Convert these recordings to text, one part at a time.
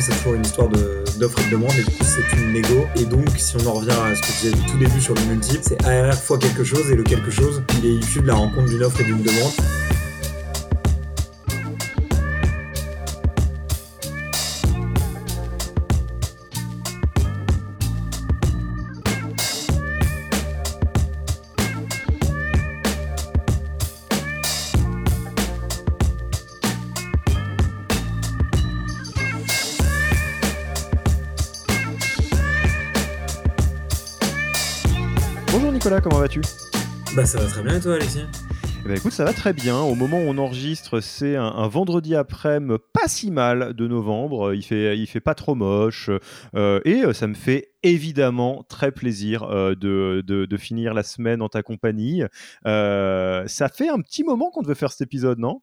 C'est toujours une histoire d'offre et de demande, et c'est une négo. Et donc, si on en revient à ce que je disais tout début sur le multiple, c'est ARR fois quelque chose, et le quelque chose, il est issu de la rencontre d'une offre et d'une demande. Nicolas, comment vas-tu? Bah, ça va très bien, et toi, Alexis Eh ben, écoute, ça va très bien. Au moment où on enregistre, c'est un, un vendredi après-midi pas si mal de novembre. Il fait, il fait pas trop moche. euh, et euh, ça me fait évidemment très plaisir euh, de, de- de finir la semaine en ta compagnie. Euh, ça fait un petit moment qu'on devait faire cet épisode, non?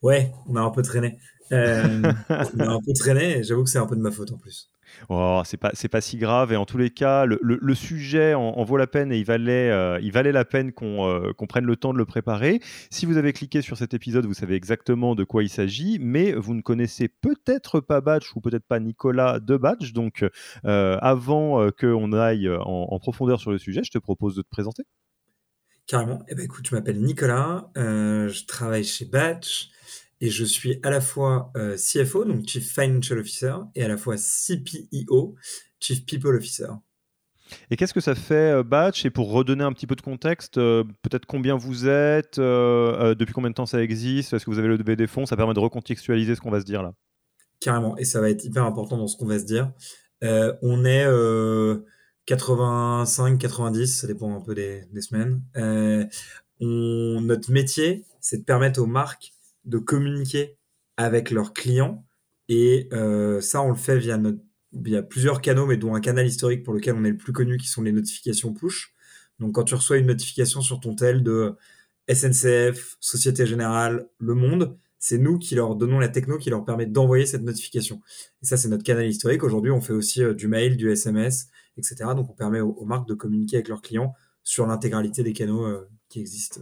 Ouais, on a un peu traîné. On a un peu traîné, j'avoue que c'est un peu de ma faute en plus. Oh, c'est pas, c'est pas si grave. Et en tous les cas, le, le- sujet en, vaut la peine et il valait, euh, il valait la peine qu'on euh, qu'on prenne le temps de le préparer. Si vous avez cliqué sur cet épisode, vous savez exactement de quoi il s'agit, mais vous ne connaissez peut-être pas Batch ou peut-être pas Nicolas de Batch. Donc, euh, avant euh, qu'on aille en, en profondeur sur le sujet, je te propose de te présenter. Carrément. Eh ben, écoute, je m'appelle Nicolas, je travaille chez Batch et je suis à la fois euh, CFO, donc Chief Financial Officer, et à la fois CPEO, Chief People Officer. Et qu'est-ce que ça fait euh, Batch? Et pour redonner un petit peu de contexte, euh, peut-être combien vous êtes, euh, depuis combien de temps ça existe, est-ce que vous avez levé des fonds? Ça permet de recontextualiser ce qu'on va se dire là. Carrément. Et ça va être hyper important dans ce qu'on va se dire. On est euh, 85, 90, ça dépend un peu des, des semaines. On, notre métier, c'est de permettre aux marques de communiquer avec leurs clients. Et euh, ça, on le fait via, plusieurs canaux, mais dont un canal historique pour lequel on est le plus connu, qui sont les notifications push. Donc, quand tu reçois une notification sur ton tel de SNCF, Société Générale, Le Monde, c'est nous qui leur donnons la techno qui leur permet d'envoyer cette notification. Et ça, c'est notre canal historique. Aujourd'hui, on fait aussi euh, du mail, du SMS, etc. Donc, on permet aux, aux marques de communiquer avec leurs clients sur l'intégralité des canaux euh, qui existent.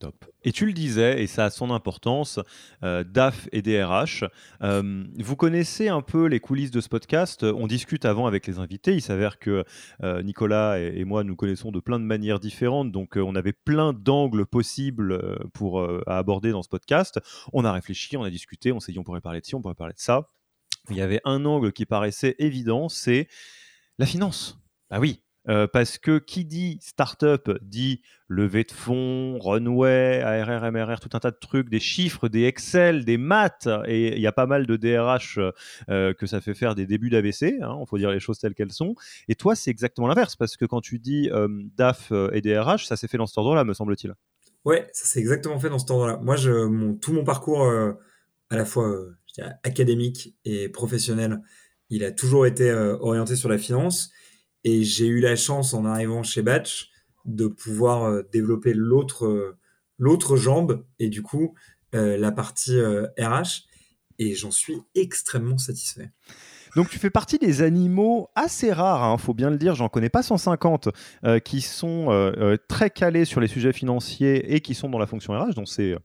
Top. Et tu le disais, et ça a son importance, euh, DAF et DRH. Euh, vous connaissez un peu les coulisses de ce podcast? On discute avant avec les invités. Il s'avère que euh, Nicolas et, moi nous connaissons de plein de manières différentes. Donc on avait plein d'angles possibles pour, à aborder dans ce podcast. On a réfléchi, on a discuté, on s'est dit on pourrait parler de ci, on pourrait parler de ça. Il y avait un angle qui paraissait évident, c'est la finance. Ah oui, euh, parce que qui dit startup dit levée de fonds, runway, ARR, MRR, tout un tas de trucs, des chiffres, des Excel, des maths, et il y a pas mal de DRH euh, que ça fait faire des débuts d'AVC, il hein, faut dire les choses telles qu'elles sont. Et toi, c'est exactement l'inverse, parce que quand tu dis euh, DAF et DRH, ça s'est fait dans cet ordre-là, me semble-t-il. Ouais, ça s'est exactement fait dans cet ordre-là. Moi, tout mon parcours, à la fois académique et professionnel, il a toujours été orienté sur la finance. Et j'ai eu la chance, en arrivant chez Batch, de pouvoir euh, développer l'autre euh, l'autre jambe et du coup euh, la partie RH. Et j'en suis extrêmement satisfait. Donc tu fais partie des animaux assez rares, il faut bien le dire, j'en connais pas 150, euh, qui sont très calés sur les sujets financiers et qui sont dans la fonction RH, donc c'est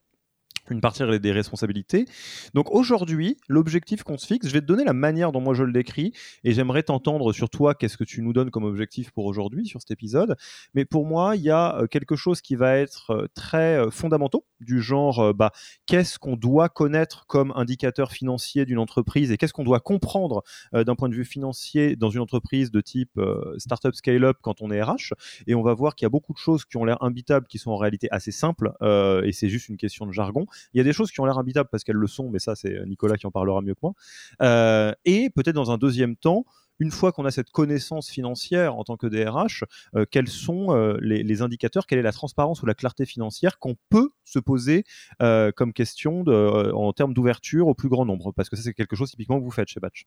une partie des responsabilités. Donc aujourd'hui, l'objectif qu'on se fixe, je vais te donner la manière dont moi je le décris et j'aimerais t'entendre sur toi, qu'est-ce que tu nous donnes comme objectif pour aujourd'hui, sur cet épisode. Mais pour moi, il y a euh, quelque chose qui va être euh, très euh, fondamental, du genre, bah, qu'est-ce qu'on doit connaître comme indicateur financier d'une entreprise et qu'est-ce qu'on doit comprendre d'un point de vue financier dans une entreprise de type startup scale-up quand on est RH. Et on va voir qu'il y a beaucoup de choses qui ont l'air imbitables, qui sont en réalité assez simples et c'est juste une question de jargon. Il y a des choses qui ont l'air habitables parce qu'elles le sont, mais ça, c'est Nicolas qui en parlera mieux que moi. Euh, et peut-être dans un deuxième temps, une fois qu'on a cette connaissance financière en tant que DRH, euh, quels sont euh, les, indicateurs, quelle est la transparence ou la clarté financière qu'on peut se poser comme question en termes d'ouverture au plus grand nombre? Parce que ça, c'est quelque chose typiquement que vous faites chez Batch.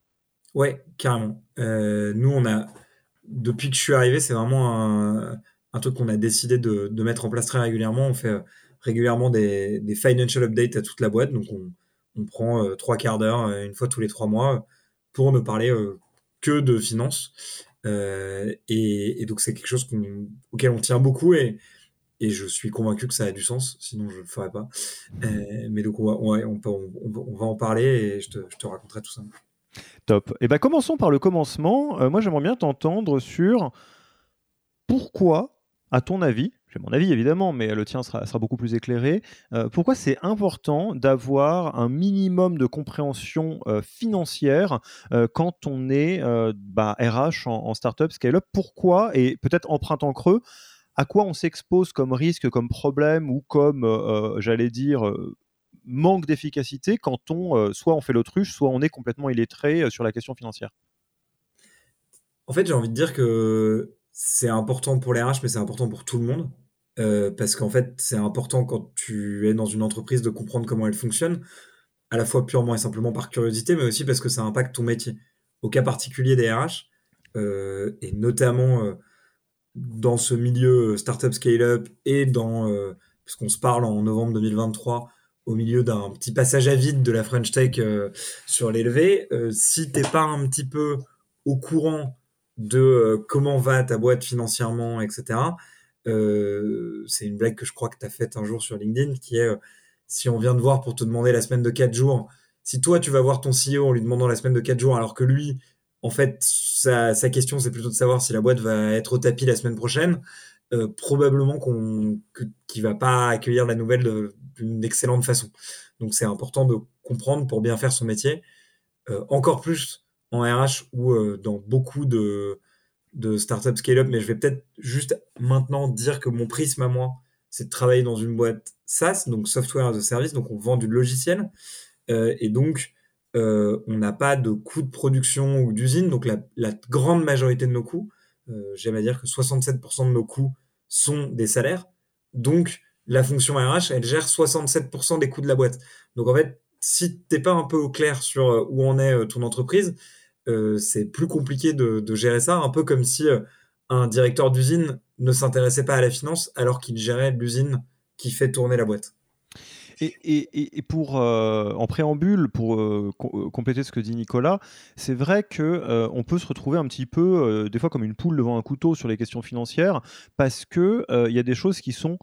Ouais, carrément. nous, on a, depuis que je suis arrivé, c'est vraiment un, un truc qu'on a décidé de, de, mettre en place très régulièrement. On fait régulièrement des, financial updates à toute la boîte. Donc, on, prend euh, trois quarts d'heure, euh, une fois tous les trois mois, pour ne parler euh, que de finances. Et, donc, c'est quelque chose auquel on tient beaucoup et, je suis convaincu que ça a du sens, sinon je ne le ferais pas. mais donc, on va, en parler et je te, je te raconterai tout ça. Top. Et eh ben, commençons par le commencement. moi, j'aimerais bien t'entendre sur pourquoi, à ton avis, j'ai mon avis évidemment, mais le tien sera, beaucoup plus éclairé. Euh, pourquoi c'est important d'avoir un minimum de compréhension euh, financière euh, quand on est bah, RH en, en startup scale-up? Pourquoi? Et peut-être empruntant creux, à quoi on s'expose comme risque, comme problème ou comme, j'allais dire, manque d'efficacité quand on soit on fait l'autruche, soit on est complètement illettré sur la question financière? En fait, j'ai envie de dire que c'est important pour les RH, mais c'est important pour tout le monde. Euh, parce qu'en fait, c'est important quand tu es dans une entreprise de comprendre comment elle fonctionne, à la fois purement et simplement par curiosité, mais aussi parce que ça impacte ton métier. Au cas particulier des RH, euh, et notamment euh, dans ce milieu startup scale-up et dans, puisqu'on se parle en novembre 2023, au milieu d'un petit passage à vide de la French Tech sur l'élevé, si t'es pas un petit peu au courant de comment va ta boîte financièrement, etc., euh, c'est une blague que je crois que tu as faite un jour sur LinkedIn, qui est euh, si on vient te voir pour te demander la semaine de 4 jours, si toi tu vas voir ton CEO en lui demandant la semaine de 4 jours, alors que lui, en fait, sa, sa question c'est plutôt de savoir si la boîte va être au tapis la semaine prochaine, euh, probablement qu'on qu'il va pas accueillir la nouvelle d'une excellente façon. Donc c'est important de comprendre pour bien faire son métier. Euh, encore plus en RH ou dans beaucoup de de startup scale-up, mais je vais peut-être juste maintenant dire que mon prisme à moi, c'est de travailler dans une boîte SaaS, donc software as a service, donc on vend du logiciel, euh, et donc euh, on n'a pas de coûts de production ou d'usine, donc la, grande majorité de nos coûts, euh, j'aime à dire que 67% de nos coûts sont des salaires, donc la fonction RH, elle gère 67% des coûts de la boîte. Donc en fait, si t'es pas un peu au clair sur où en est ton entreprise, c'est plus compliqué de, gérer ça, un peu comme si euh, un directeur d'usine ne s'intéressait pas à la finance alors qu'il gérait l'usine qui fait tourner la boîte. Et, pour euh, en préambule, pour compléter ce que dit Nicolas, c'est vrai que on peut se retrouver un petit peu des fois comme une poule devant un couteau sur les questions financières parce que il y a des choses qui sont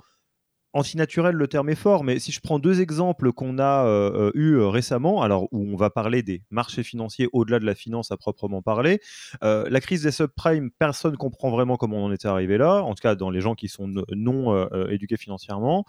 antinaturel, le terme est fort, mais si je prends deux exemples qu'on a euh, euh, eu euh, récemment, alors où on va parler des marchés financiers au-delà de la finance à proprement parler, la crise des subprimes, personne comprend vraiment comment on en était arrivé là, en tout cas dans les gens qui sont non éduqués financièrement.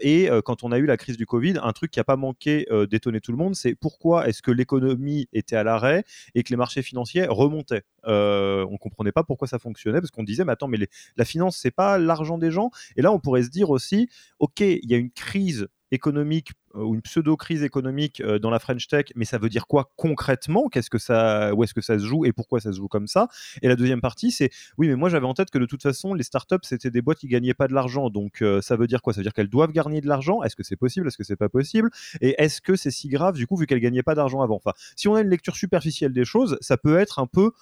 et quand on a eu la crise du Covid, un truc qui n'a pas manqué d'étonner tout le monde, c'est pourquoi est-ce que l'économie était à l'arrêt et que les marchés financiers remontaient? On ne comprenait pas pourquoi ça fonctionnait parce qu'on disait mais attends mais la finance c'est pas l'argent des gens. Et là on pourrait se dire aussi ok, il y a une crise économique euh, ou une pseudo-crise économique euh, dans la French Tech, mais ça veut dire quoi concrètement? Qu'est-ce que ça, Où est-ce que ça se joue et pourquoi ça se joue comme ça? Et la deuxième partie, c'est oui, mais moi j'avais en tête que de toute façon, les startups, c'était des boîtes qui gagnaient pas de l'argent. Donc euh, ça veut dire quoi? Ça veut dire qu'elles doivent gagner de l'argent? Est-ce que c'est possible? Est-ce que c'est pas possible? Et est-ce que c'est si grave du coup, vu qu'elles gagnaient pas d'argent avant? Enfin, si on a une lecture superficielle des choses, ça peut être un peu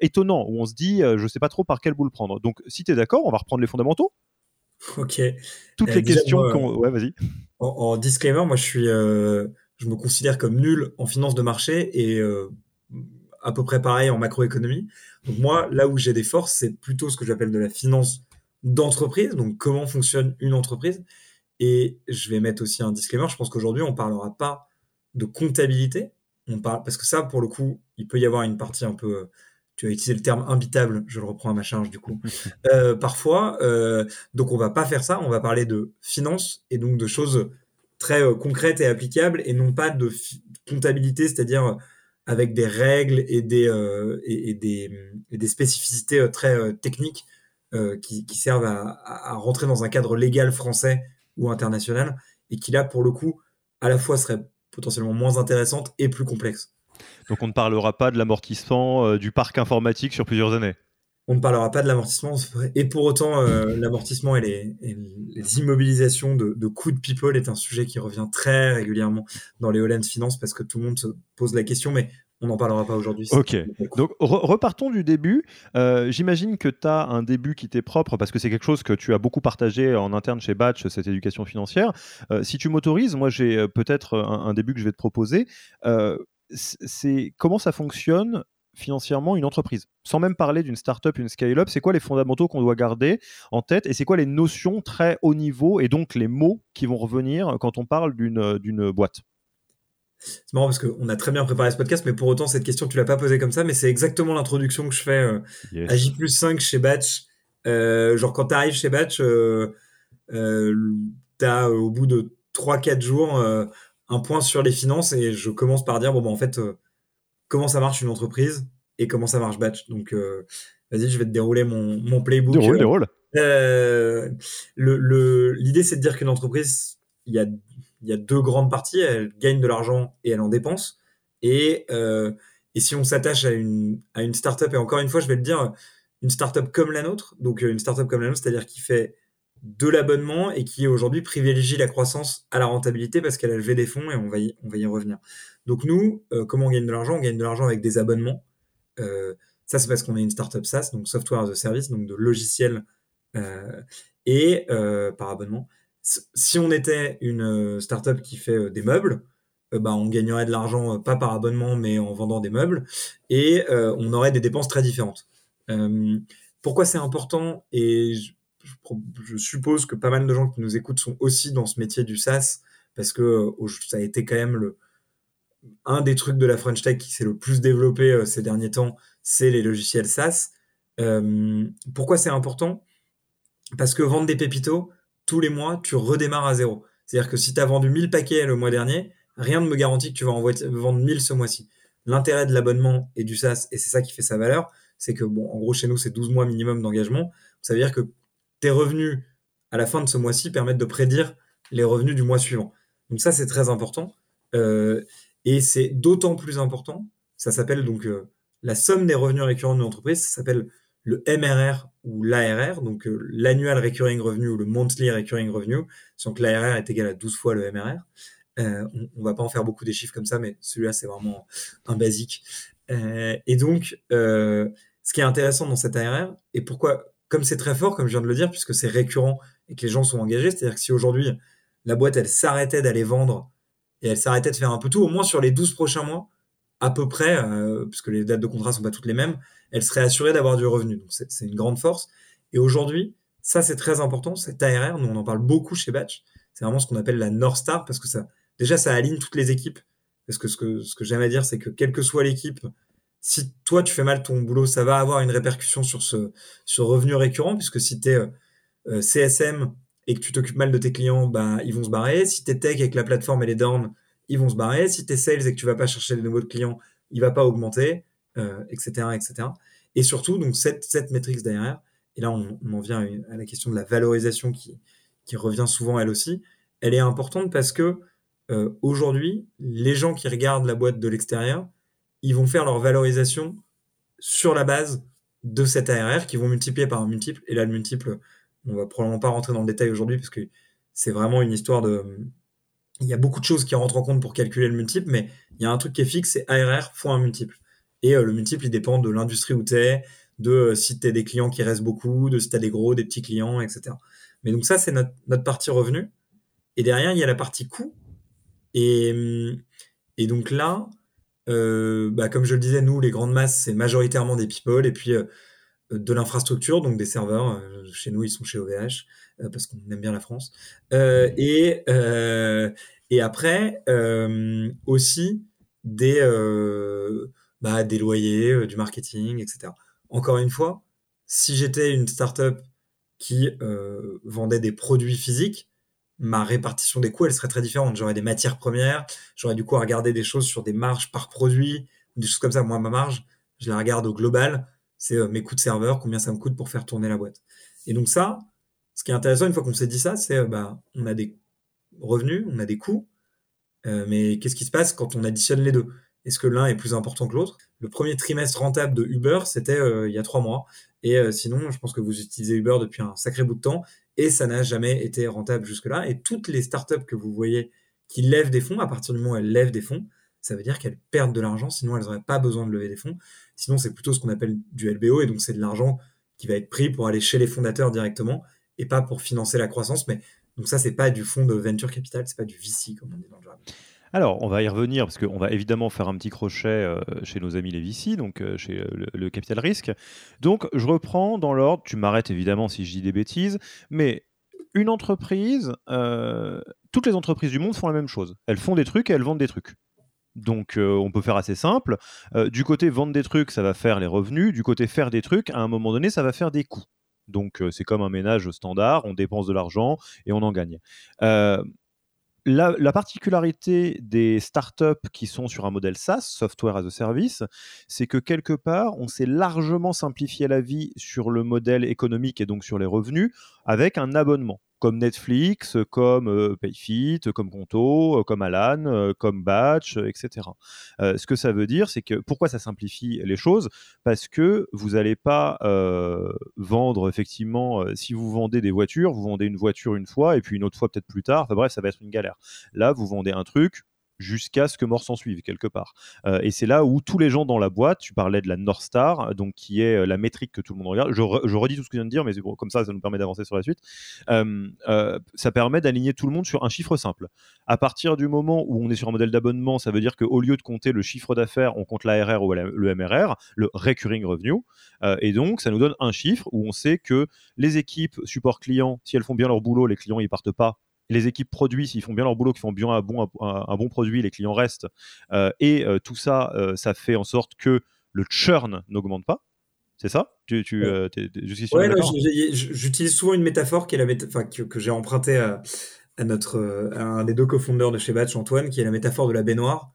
étonnant, où on se dit, je sais pas trop par quel bout le prendre. Donc si tu es d'accord, on va reprendre les fondamentaux Ok. Toutes euh, les questions qu'on. Ouais, vas-y. En, disclaimer, moi, je suis, euh, je me considère comme nul en finance de marché et euh, à peu près pareil en macroéconomie. Donc moi, là où j'ai des forces, c'est plutôt ce que j'appelle de la finance d'entreprise. Donc comment fonctionne une entreprise Et je vais mettre aussi un disclaimer. Je pense qu'aujourd'hui, on parlera pas de comptabilité. On parle, parce que ça, pour le coup, il peut y avoir une partie un peu. Tu as utilisé le terme imbitable, je le reprends à ma charge du coup. Euh, parfois, euh, donc on va pas faire ça. On va parler de finances et donc de choses très euh, concrètes et applicables et non pas de comptabilité, c'est-à-dire avec des règles et des, et, des, et des spécificités très techniques qui, qui, servent à, à, rentrer dans un cadre légal français ou international et qui là, pour le coup, à la fois serait potentiellement moins intéressante et plus complexe. Donc on ne parlera pas de l'amortissement euh, du parc informatique sur plusieurs années on ne parlera pas de l'amortissement. Et pour autant, euh, l'amortissement et les, immobilisations de, de, coûts de people est un sujet qui revient très régulièrement dans les Holland Finance parce que tout le monde se pose la question, mais on n'en parlera pas aujourd'hui. Ok. Donc repartons du début. Euh, j'imagine que tu as un début qui t'est propre parce que c'est quelque chose que tu as beaucoup partagé en interne chez Batch, cette éducation financière. Euh, si tu m'autorises, moi j'ai peut-être un, début que je vais te proposer. C'est comment ça fonctionne financièrement une entreprise. Sans même parler d'une startup, une scale-up, c'est quoi les fondamentaux qu'on doit garder en tête et c'est quoi les notions très haut niveau et donc les mots qui vont revenir quand on parle d'une boîte? C'est marrant parce qu'on a très bien préparé ce podcast, mais pour autant, cette question, tu l'as pas posée comme ça, mais c'est exactement l'introduction que je fais euh, à J 5 chez Batch. Euh, genre, quand tu arrives chez Batch, euh, tu as au bout de 3-4 jours un point sur les finances et je commence par dire, bon, bah, en fait, comment ça marche une entreprise et comment ça marche Batch? Donc, vas-y, je vais te dérouler mon, mon playbook. Déroule, déroule. L'idée, le, c'est de dire qu'une entreprise, il y a il y a deux grandes parties. Elle gagne de l'argent et elle en dépense. Et, euh, et si on s'attache à une, à une startup, et encore une fois, je vais le dire, une startup comme la nôtre, donc euh, une startup comme la nôtre, c'est-à-dire qui fait de l'abonnement et qui aujourd'hui privilégie la croissance à la rentabilité parce qu'elle a levé des fonds et on va y, on va y revenir. Donc nous, euh, comment on gagne de l'argent? On gagne de l'argent avec des abonnements. ça, c'est parce qu'on est une startup SaaS, donc software as a service, donc de logiciels et par abonnement si on était une euh, startup qui fait euh, des meubles, euh, bah, on gagnerait de l'argent pas par abonnement mais en vendant des meubles et on aurait des dépenses très différentes. pourquoi c'est important et suppose que pas mal de gens qui nous écoutent sont aussi dans ce métier du SaaS parce que ça a été quand même le, un des trucs de la French Tech qui s'est le plus développé ces derniers temps, c'est les logiciels SaaS. pourquoi c'est important? Parce que vendre des pépitos, tous les mois, tu redémarres à zéro. C'est-à-dire que si tu as vendu 1000 paquets le mois dernier, rien ne me garantit que tu vas en vendre 1000 ce mois-ci. L'intérêt de l'abonnement et du SaaS, et c'est ça qui fait sa valeur, c'est que, bon, en gros, chez nous, c'est 12 mois minimum d'engagement. Ça veut dire que tes revenus à la fin de ce mois-ci permettent de prédire les revenus du mois suivant. Donc ça, c'est très important. Euh, et c'est d'autant plus important, ça s'appelle donc euh, la somme des revenus récurrents de l'entreprise, ça s'appelle le MRR ou l'ARR, donc euh, l'annual recurring revenue ou le monthly recurring revenue, sans que l'ARR est égal à 12 fois le MRR. On, ne va pas en faire beaucoup des chiffres comme ça, mais celui-là c'est vraiment un basique. Et donc, ce qui est intéressant dans cet ARR, et pourquoi, comme c'est très fort, comme je viens de le dire, puisque c'est récurrent et que les gens sont engagés, c'est-à-dire que si aujourd'hui la boîte elle s'arrêtait d'aller vendre et elle s'arrêtait de faire un peu tout, au moins sur les 12 prochains mois, à peu près, puisque les dates de contrat sont pas toutes les mêmes, elle serait assurée d'avoir du revenu. Donc c'est une grande force. Et aujourd'hui, ça c'est très important, cet ARR, nous on en parle beaucoup chez Batch, c'est vraiment ce qu'on appelle la North Star parce que ça, déjà ça aligne toutes les équipes. Parce que ce que, ce que j'aime à dire, c'est que quelle que soit l'équipe, si toi tu fais mal ton boulot, ça va avoir une répercussion sur ce, ce revenu récurrent, puisque si tu es euh, euh, CSM et que tu t'occupes mal de tes clients, bah, ils vont se barrer. Si tu es tech et que la plateforme elle est down, ils vont se barrer. Si tu es sales et que tu vas pas chercher de nouveaux clients, il va pas augmenter etc., euh, etc. Et surtout, donc cette, cette métrique derrière, et là on, en vient à, la question de la valorisation qui, qui revient souvent elle aussi, elle est importante parce que euh, aujourd'hui, les gens qui regardent la boîte de l'extérieur, ils vont faire leur valorisation sur la base de cet ARR qui vont multiplier par un multiple. Et là, le multiple, on va probablement pas rentrer dans le détail aujourd'hui parce que c'est vraiment une histoire de. Il y a beaucoup de choses qui rentrent en compte pour calculer le multiple, mais il y a un truc qui est fixe, c'est ARR fois un multiple. Et euh, le multiple, il dépend de l'industrie où tu es, de euh, si tu as des clients qui restent beaucoup, de si tu as des gros, des petits clients, etc. Mais donc ça, c'est notre, notre, partie revenu. Et derrière, il y a la partie coût. Et, hum, et donc là, euh, bah, comme je le disais, nous, les grandes masses, c'est majoritairement des people. Et puis, de l'infrastructure, donc des serveurs. chez nous, ils sont chez OVH parce qu'on aime bien la France. et et après aussi des bah, des loyers, du marketing, etc. Encore une fois, si j'étais une startup qui vendait des produits physiques, ma répartition des coûts, elle serait très différente. J'aurais des matières premières, j'aurais du coup à regarder des choses sur des marges par produit, des choses comme ça. Moi, ma marge, je la regarde au global, c'est euh, mes coûts de serveur, combien ça me coûte pour faire tourner la boîte. Et donc ça, ce qui est intéressant, une fois qu'on s'est dit ça, c'est euh, bah, on a des revenus, on a des coûts, euh, mais qu'est-ce qui se passe quand on additionne les deux? Est-ce que l'un est plus important que l'autre? Le premier trimestre rentable de Uber, c'était il y a trois mois. Et sinon, je pense que vous utilisez Uber depuis un sacré bout de temps et ça n'a jamais été rentable jusque-là. Et toutes les startups que vous voyez qui lèvent des fonds, à partir du moment où elles lèvent des fonds, ça veut dire qu'elles perdent de l'argent, sinon elles n'auraient pas besoin de lever des fonds. Sinon, c'est plutôt ce qu'on appelle du LBO, et donc c'est de l'argent qui va être pris pour aller chez les fondateurs directement, et pas pour financer la croissance. Mais donc ça, c'est pas du fonds de venture capital, c'est pas du VC, comme on dit dans le jargon. Alors, on va y revenir parce qu'on va évidemment faire un petit crochet euh, chez nos amis les VC, donc euh, chez euh, le, capital risque. Donc, je reprends dans l'ordre. Tu m'arrêtes évidemment si je dis des bêtises, mais une entreprise, toutes les entreprises du monde font la même chose. Elles font des trucs et elles vendent des trucs. Donc on peut faire assez simple. du côté vendre des trucs, ça va faire les revenus. Du côté faire des trucs, à un moment donné, ça va faire des coûts. Donc c'est comme un ménage standard, on dépense de l'argent et on en gagne la, particularité des startups qui sont sur un modèle SaaS, Software as a Service, c'est que quelque part, on s'est largement simplifié la vie sur le modèle économique et donc sur les revenus avec un abonnement comme Netflix, comme euh, Payfit, comme Conto, euh, comme Alan, euh, comme Batch, etc. ce que ça veut dire, c'est que pourquoi ça simplifie les choses? Parce que vous n'allez pas vendre effectivement, si vous vendez des voitures, vous vendez une voiture une fois et puis une autre fois peut-être plus tard. Enfin bref, ça va être une galère. Là, vous vendez un truc, jusqu'à ce que mort s'en suive quelque part. Euh, et c'est là où tous les gens dans la boîte, tu parlais de la North Star, donc qui est euh, la métrique que tout le monde regarde. Je, redis tout ce que je viens de dire, mais comme ça, ça nous permet d'avancer sur la suite. Euh, ça permet d'aligner tout le monde sur un chiffre simple. À partir du moment où on est sur un modèle d'abonnement, ça veut dire qu'au lieu de compter le chiffre d'affaires, on compte l'ARR ou le MRR, le recurring revenue. et donc, ça nous donne un chiffre où on sait que les équipes support client, si elles font bien leur boulot, les clients ils partent pas les équipes produits, s'ils font bien leur boulot, qu'ils font bien un bon, un, bon produit, les clients restent. Euh, et euh, tout ça, euh, ça fait en sorte que le churn n'augmente pas. C'est ça? Tu, tu, J'utilise souvent une métaphore qui est la que, que j'ai empruntée à, notre, un des deux cofondeurs de chez Batch, Antoine, qui est la métaphore de la baignoire.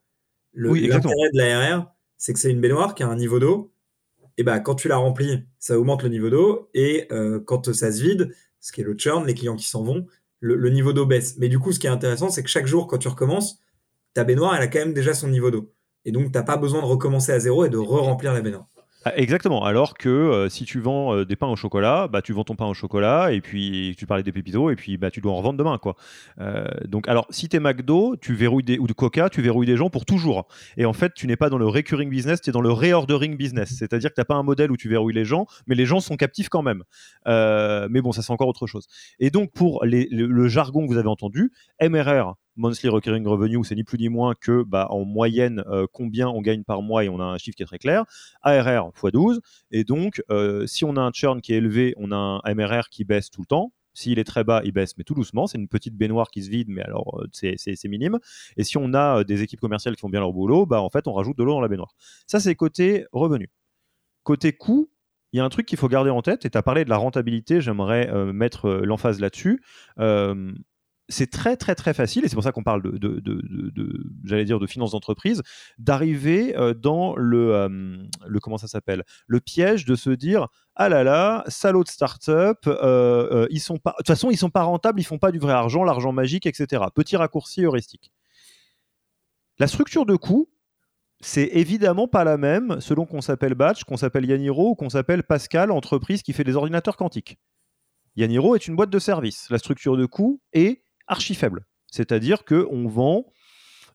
L'intérêt de l'ARR, c'est que c'est une baignoire qui a un niveau d'eau. Et ben, quand tu la remplis, ça augmente le niveau d'eau. Et quand ça se vide, ce qui est le churn, les clients qui s'en vont, le, niveau d'eau baisse. Mais du coup, ce qui est intéressant, c'est que chaque jour, quand tu recommences, ta baignoire, elle a quand même déjà son niveau d'eau. Et donc, tu n'as pas besoin de recommencer à zéro et de re-remplir la baignoire. Ah, exactement. Alors que euh, si tu vends euh, des pains au chocolat, bah, tu vends ton pain au chocolat et puis tu parlais des pépitos et puis bah, tu dois en revendre demain. Quoi. Euh, donc, alors, si tu es McDo tu verrouilles des, ou de Coca, tu verrouilles des gens pour toujours. Et en fait, tu n'es pas dans le recurring business, tu es dans le reordering business. C'est-à-dire que tu n'as pas un modèle où tu verrouilles les gens, mais les gens sont captifs quand même. mais bon, ça c'est encore autre chose. Et donc, pour le jargon que vous avez entendu, MRR, monthly recurring revenue, c'est ni plus ni moins que bah, en moyenne euh, combien on gagne par mois et on a un chiffre qui est très clair. ARR x 12. Et donc, euh, si on a un churn qui est élevé, on a un MRR qui baisse tout le temps. S'il est très bas, il baisse, mais tout doucement. C'est une petite baignoire qui se vide, mais alors euh, c'est minime. Et si on a des équipes commerciales qui font bien leur boulot, bah, en fait, on rajoute de l'eau dans la baignoire. Ça, c'est côté revenu. Côté coût, il y a un truc qu'il faut garder en tête, et tu as parlé de la rentabilité, j'aimerais mettre l'emphase là-dessus c'est très très très facile, et c'est pour ça qu'on parle de, de, j'allais dire, de finance d'entreprise, d'arriver euh, dans le, euh, le, comment ça s'appelle, le piège de se dire, ah là là, salaud de start-up, euh, ils sont pas, de toute façon, ils sont pas rentables, ils font pas du vrai argent, l'argent magique, etc. Petit raccourci heuristique. La structure de coût, c'est évidemment pas la même selon qu'on s'appelle Batch, qu'on s'appelle Yaniro ou qu'on s'appelle Pascal, entreprise qui fait des ordinateurs quantiques. Yaniro est une boîte de service. La structure de coût est archi faible. C'est-à-dire qu'on vend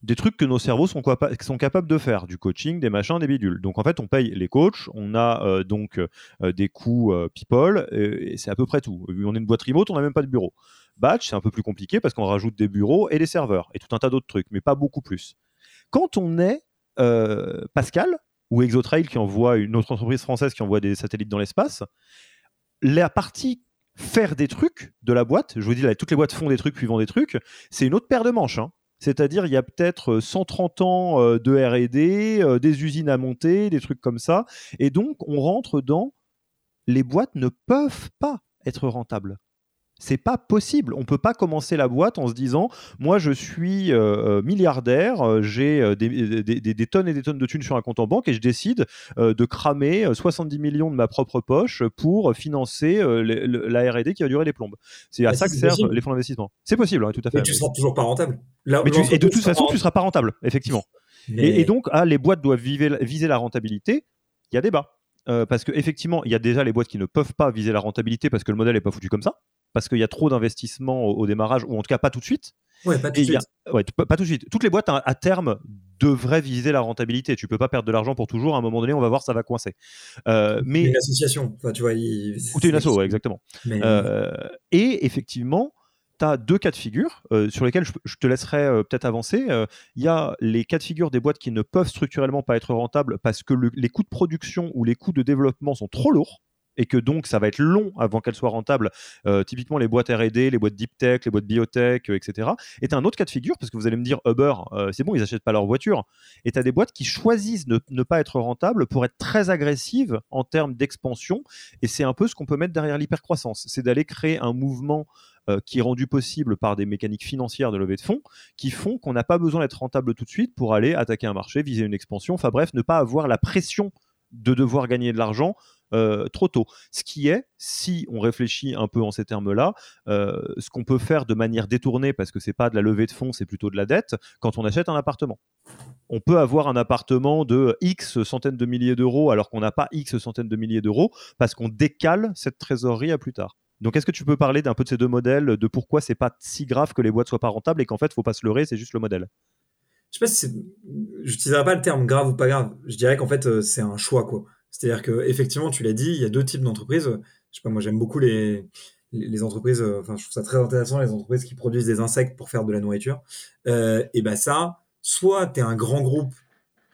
des trucs que nos cerveaux sont, sont, capables de faire, du coaching, des machins, des bidules. Donc en fait, on paye les coachs, on a euh, donc euh, des coûts euh, people, et, c'est à peu près tout. On est une boîte remote, on n'a même pas de bureau. Batch, c'est un peu plus compliqué parce qu'on rajoute des bureaux et des serveurs, et tout un tas d'autres trucs, mais pas beaucoup plus. Quand on est Pascal, ou Exotrail qui envoie une autre entreprise française qui envoie des satellites dans l'espace. La partie faire des trucs de la boîte, je vous dis là, toutes les boîtes font des trucs puis vendent des trucs, c'est une autre paire de manches. Hein. C'est-à-dire, il y a peut-être 130 ans euh, de RD, euh, des usines à monter, des trucs comme ça. Et donc, on rentre dans les boîtes ne peuvent pas être rentables. C'est pas possible. On peut pas commencer la boîte en se disant moi je suis euh, milliardaire, j'ai des, tonnes et des tonnes de thunes sur un compte en banque et je décide de cramer 70 millions de ma propre poche pour financer la R&D qui va durer des plombes. C'est à bah, ça que servent les fonds d'investissement. C'est possible, tout à fait. Mais tu seras toujours pas rentable. et de toute façon, tu seras pas rentable, effectivement. Et, donc, ah, les boîtes doivent viser la rentabilité. Il y a débat. Euh, parce qu'effectivement, il y a déjà les boîtes qui ne peuvent pas viser la rentabilité parce que le modèle n'est pas foutu comme ça, parce qu'il y a trop d'investissements au, démarrage, ou en tout cas pas tout de suite. Ouais, pas tout de suite. pas tout de suite. Toutes les boîtes à, terme devraient viser la rentabilité. Tu peux pas perdre de l'argent pour toujours. À un moment donné, on va voir, ça va coincer. Euh, mais une association, enfin, tu vois. Ou es une asso, exactement. Euh, et effectivement, tu as deux cas de figure euh, sur lesquels je, te laisserai euh, peut-être avancer. Euh, il y a les cas de figure des boîtes qui ne peuvent structurellement pas être rentables parce que les coûts de production ou les coûts de développement sont trop lourds et que donc ça va être long avant qu'elles soient rentables. typiquement les boîtes R&D, les boîtes deep tech, les boîtes biotech, etc. Et tu un autre cas de figure parce que vous allez me dire Uber, c'est bon, ils n'achètent pas leur voiture. Et tu as des boîtes qui choisissent de ne pas être rentables pour être très agressives en termes d'expansion. Et c'est un peu ce qu'on peut mettre derrière l'hypercroissance, c'est d'aller créer un mouvement euh, qui est rendu possible par des mécaniques financières de levée de fonds qui font qu'on n'a pas besoin d'être rentable tout de suite pour aller attaquer un marché, viser une expansion, enfin bref, ne pas avoir la pression de devoir gagner de l'argent euh, trop tôt. Ce qui est, si on réfléchit un peu en ces termes-là, euh, ce qu'on peut faire de manière détournée, parce que c'est pas de la levée de fonds, c'est plutôt de la dette, quand on achète un appartement. On peut avoir un appartement de X centaines de milliers d'euros alors qu'on n'a pas X centaines de milliers d'euros parce qu'on décale cette trésorerie à plus tard. Donc, est-ce que tu peux parler d'un peu de ces deux modèles, de pourquoi c'est pas si grave que les boîtes soient pas rentables et qu'en fait, faut pas se leurrer, c'est juste le modèle? Je sais pas si j'utiliserai pas le terme grave ou pas grave. Je dirais qu'en fait, euh, c'est un choix, quoi. C'est-à-dire que effectivement, tu l'as dit, il y a deux types d'entreprises. Je sais pas, moi, j'aime beaucoup les, entreprises. Euh, enfin, je trouve ça très intéressant les entreprises qui produisent des insectes pour faire de la nourriture. Euh, et ben ça, soit tu es un grand groupe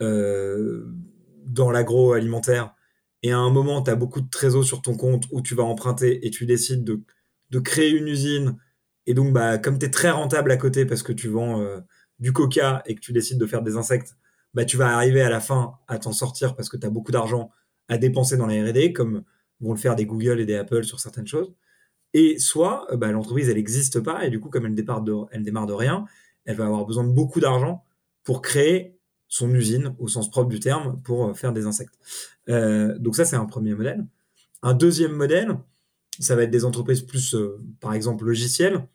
dans l'agroalimentaire et à un moment, tu as beaucoup de trésors sur ton compte où tu vas emprunter et tu décides de, créer une usine. Et donc, bah, comme tu es très rentable à côté parce que tu vends euh, du coca et que tu décides de faire des insectes, bah, tu vas arriver à la fin à t'en sortir parce que tu as beaucoup d'argent à dépenser dans la RD, comme vont le faire des Google et des Apple sur certaines choses. Et soit euh, bah, l'entreprise, elle n'existe pas et du coup, comme elle, démarre de, elle démarre de rien, elle va avoir besoin de beaucoup d'argent pour créer son usine au sens propre du terme pour euh, faire des insectes. Euh, donc ça, c'est un premier modèle. Un deuxième modèle, ça va être des entreprises plus, par exemple, logicielles,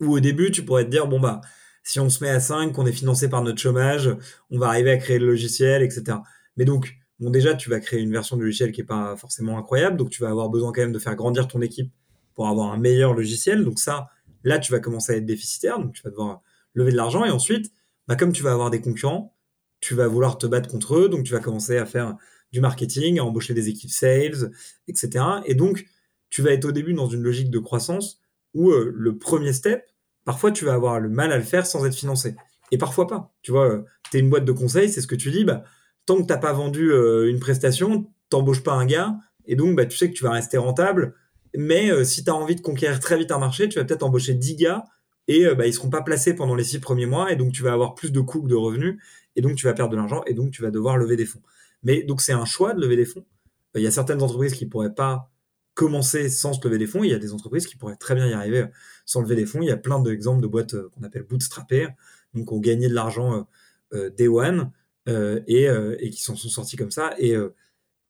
où au début, tu pourrais te dire, bon, bah, si on se met à 5, qu'on est financé par notre chômage, on va arriver à créer le logiciel, etc. Mais donc, déjà, tu vas créer une version du logiciel qui n'est pas forcément incroyable, donc tu vas avoir besoin quand même de faire grandir ton équipe pour avoir un meilleur logiciel. Donc ça, là, tu vas commencer à être déficitaire, donc tu vas devoir lever de l'argent, et ensuite, bah, comme tu vas avoir des concurrents, tu vas vouloir te battre contre eux, donc tu vas commencer à faire du marketing, à embaucher des équipes sales, etc. Et donc, tu vas être au début dans une logique de croissance où euh, le premier step, parfois tu vas avoir le mal à le faire sans être financé. Et parfois pas. Tu vois, euh, tu es une boîte de conseil, c'est ce que tu dis, bah, tant que t'as pas vendu euh, une prestation, t'embauches pas un gars, et donc bah, tu sais que tu vas rester rentable. Mais si tu as envie de conquérir très vite un marché, tu vas peut-être embaucher 10 gars et bah, ils seront pas placés pendant les six premiers mois, et donc tu vas avoir plus de coûts que de revenus et donc tu vas perdre de l'argent, et donc tu vas devoir lever des fonds. Mais donc c'est un choix de lever des fonds. Euh, il y a certaines entreprises qui pourraient pas commencer sans se lever des fonds. Il y a des entreprises qui pourraient très bien y arriver sans lever des fonds. Il y a plein d'exemples de boîtes euh, qu'on appelle bootstrappées, donc ont gagné de l'argent euh, day one et, et, qui s'en sont sortis comme ça. Et,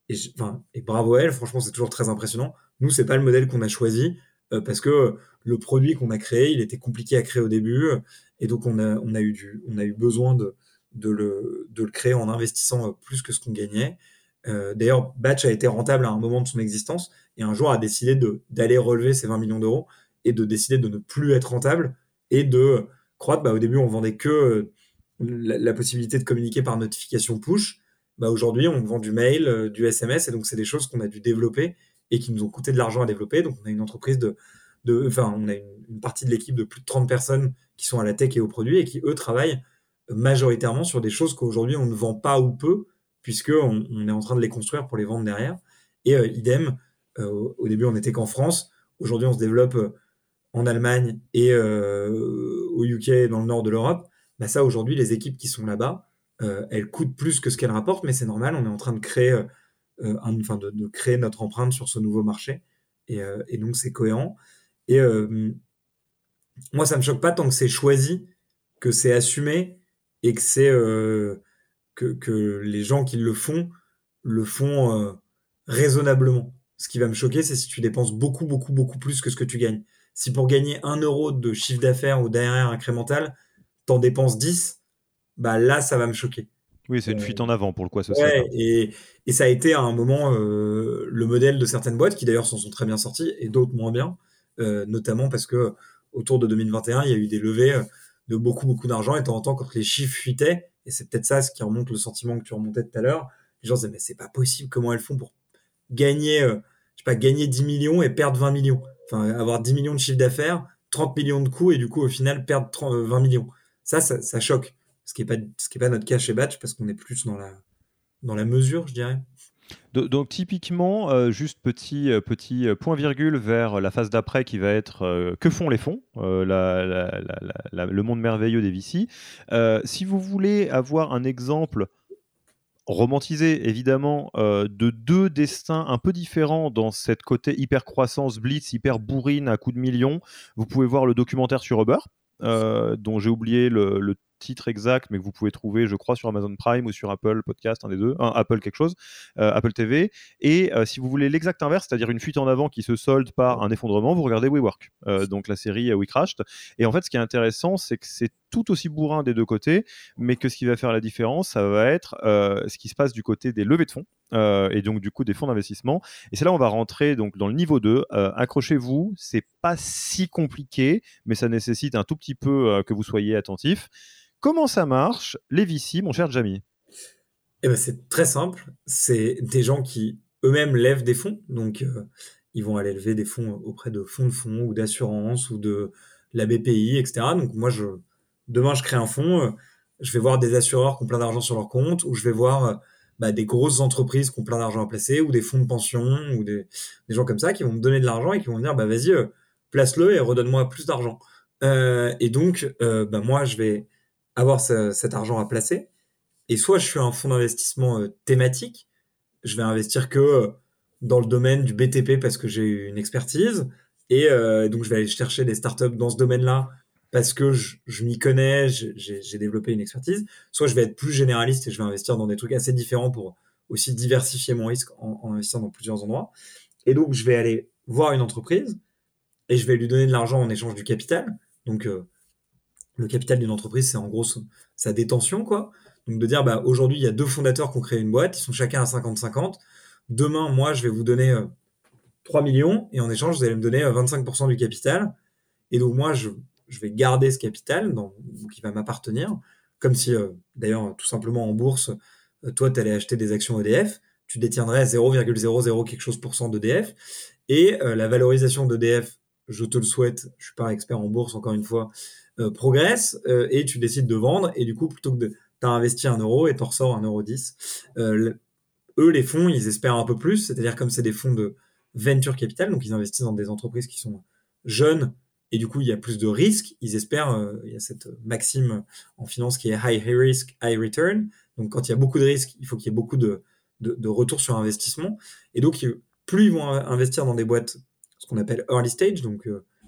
et bravo à elles, franchement, c'est toujours très impressionnant. Nous, c'est pas le modèle qu'on a choisi parce que le produit qu'on a créé, il était compliqué à créer au début, et donc on a, eu, besoin de, le, créer en investissant euh, plus que ce qu'on gagnait. Euh, D'ailleurs, Batch a été rentable à un moment de son existence et un jour a décidé d'aller relever ses 20 millions d'euros et de décider de ne plus être rentable et de croître. Bah, au début, on vendait que euh, la, possibilité de communiquer par notification push. Bah, Aujourd'hui, on vend du mail, euh, du SMS et donc c'est des choses qu'on a dû développer et qui nous ont coûté de l'argent à développer. Donc on a une entreprise de, de enfin, on a une, partie de l'équipe de plus de 30 personnes qui sont à la tech et aux produits et qui, eux, travaillent majoritairement sur des choses qu'aujourd'hui on ne vend pas ou peu puisqu'on on est en train de les construire pour les vendre derrière. Et idem, au début, on n'était qu'en France. Aujourd'hui, on se développe en Allemagne et au UK, dans le nord de l'Europe. Bah ça, aujourd'hui, les équipes qui sont là-bas, elles coûtent plus que ce qu'elles rapportent, mais c'est normal. On est en train de créer, enfin, de, créer notre empreinte sur ce nouveau marché. Et, et donc, c'est cohérent. Et moi, ça me choque pas tant que c'est choisi, que c'est assumé et que c'est que, que, les gens qui le font le font raisonnablement. Ce qui va me choquer, c'est si tu dépenses beaucoup, beaucoup, beaucoup plus que ce que tu gagnes. Si pour gagner un euro de chiffre d'affaires ou d'ARR incrémental, t'en dépenses 10, bah là, ça va me choquer. Oui, c'est une fuite en avant pour le quoi ce ouais, et, et, ça a été à un moment le modèle de certaines boîtes qui d'ailleurs s'en sont très bien sorties et d'autres moins bien, notamment parce que autour de 2021, il y a eu des levées euh, de beaucoup, beaucoup d'argent. Et de temps en temps, quand les chiffres fuitaient, et c'est peut-être ça ce qui remonte le sentiment que tu remontais tout à l'heure, les gens disaient, mais c'est pas possible, comment elles font pour gagner, euh, je sais pas, gagner 10 millions et perdre 20 millions? Enfin, avoir 10 millions de chiffre d'affaires, 30 millions de coûts et du coup, au final, perdre 20 euh, millions. Ça, ça, choque. Ce qui est pas, pas notre cas chez Batch parce qu'on est plus dans la, dans la mesure, je dirais. Donc typiquement, euh, juste petit, euh, petit euh, point virgule vers la phase d'après qui va être que font les fonds, le monde merveilleux des VC. si vous voulez avoir un exemple romantisé évidemment de deux destins un peu différents dans cette côté hyper croissance blitz, hyper bourrine à coups de millions, vous pouvez voir le documentaire sur Uber. Dont j'ai oublié le, le, titre exact, mais que vous pouvez trouver, je crois, sur Amazon Prime ou sur Apple Podcast, un des deux, Apple quelque chose, euh, Apple TV. Et euh, si vous voulez l'exact inverse, c'est-à-dire une fuite en avant qui se solde par un effondrement, vous regardez WeWork, euh, donc la série We Crashed. Et en fait, ce qui est intéressant, c'est que c'est tout aussi bourrin des deux côtés, mais que ce qui va faire la différence, ça va être ce qui se passe du côté des levées de fonds. et donc du coup des fonds d'investissement. Et c'est là on va rentrer donc dans le niveau 2. accrochez-vous, c'est pas si compliqué, mais ça nécessite un tout petit peu que vous soyez attentif. Comment ça marche, les VC, mon cher Jamie? Eh ben, C'est très simple. C'est des gens qui eux-mêmes lèvent des fonds. Donc, euh, ils vont aller lever des fonds auprès de fonds de fonds ou d'assurance ou de la BPI, etc. Donc, moi, je, demain, je crée un fonds. Euh, je vais voir des assureurs qui ont plein d'argent sur leur compte ou je vais voir euh, bah, des grosses entreprises qui ont plein d'argent à placer ou des fonds de pension ou des, gens comme ça qui vont me donner de l'argent et qui vont me dire bah, vas-y, place-le et redonne-moi plus d'argent. et donc, bah, moi, je vais avoir cet argent à placer. Et soit je suis un fonds d'investissement euh, thématique, je vais investir que euh, dans le domaine du BTP parce que j'ai une expertise, et euh, donc je vais aller chercher des startups dans ce domaine-là parce que je, m'y connais, j'ai développé une expertise. Soit je vais être plus généraliste et je vais investir dans des trucs assez différents pour aussi diversifier mon risque en, en investissant dans plusieurs endroits. Et donc je vais aller voir une entreprise et je vais lui donner de l'argent en échange du capital. Donc le capital d'une entreprise, c'est en gros sa détention, quoi. Donc de dire, bah, aujourd'hui, il y a deux fondateurs qui ont créé une boîte, ils sont chacun à 50-50. Demain, moi, je vais vous donner 3 euh, millions et en échange, vous allez me donner 25% euh, du capital. Et donc, moi, je, vais garder ce capital qui va m'appartenir. Comme si, euh, d'ailleurs, tout simplement en bourse, toi, tu allais acheter des actions EDF, tu détiendrais 0,00 quelque chose pour cent d'EDF. Et la valorisation d'EDF, je te le souhaite, je suis pas expert en bourse, encore une fois, euh, progresse euh, et tu décides de vendre et du coup plutôt que de t'as investi un euro et t'en ressors un euro 10 euh, eux les fonds ils espèrent un peu plus c'est-à-dire comme c'est des fonds de venture capital donc ils investissent dans des entreprises qui sont jeunes et du coup il y a plus de risques ils espèrent il y a cette maxime en finance qui est high risk high return donc quand il y a beaucoup de risques il faut qu'il y ait beaucoup de, de, de retour sur investissement et donc plus ils vont investir dans des boîtes ce qu'on appelle early stage donc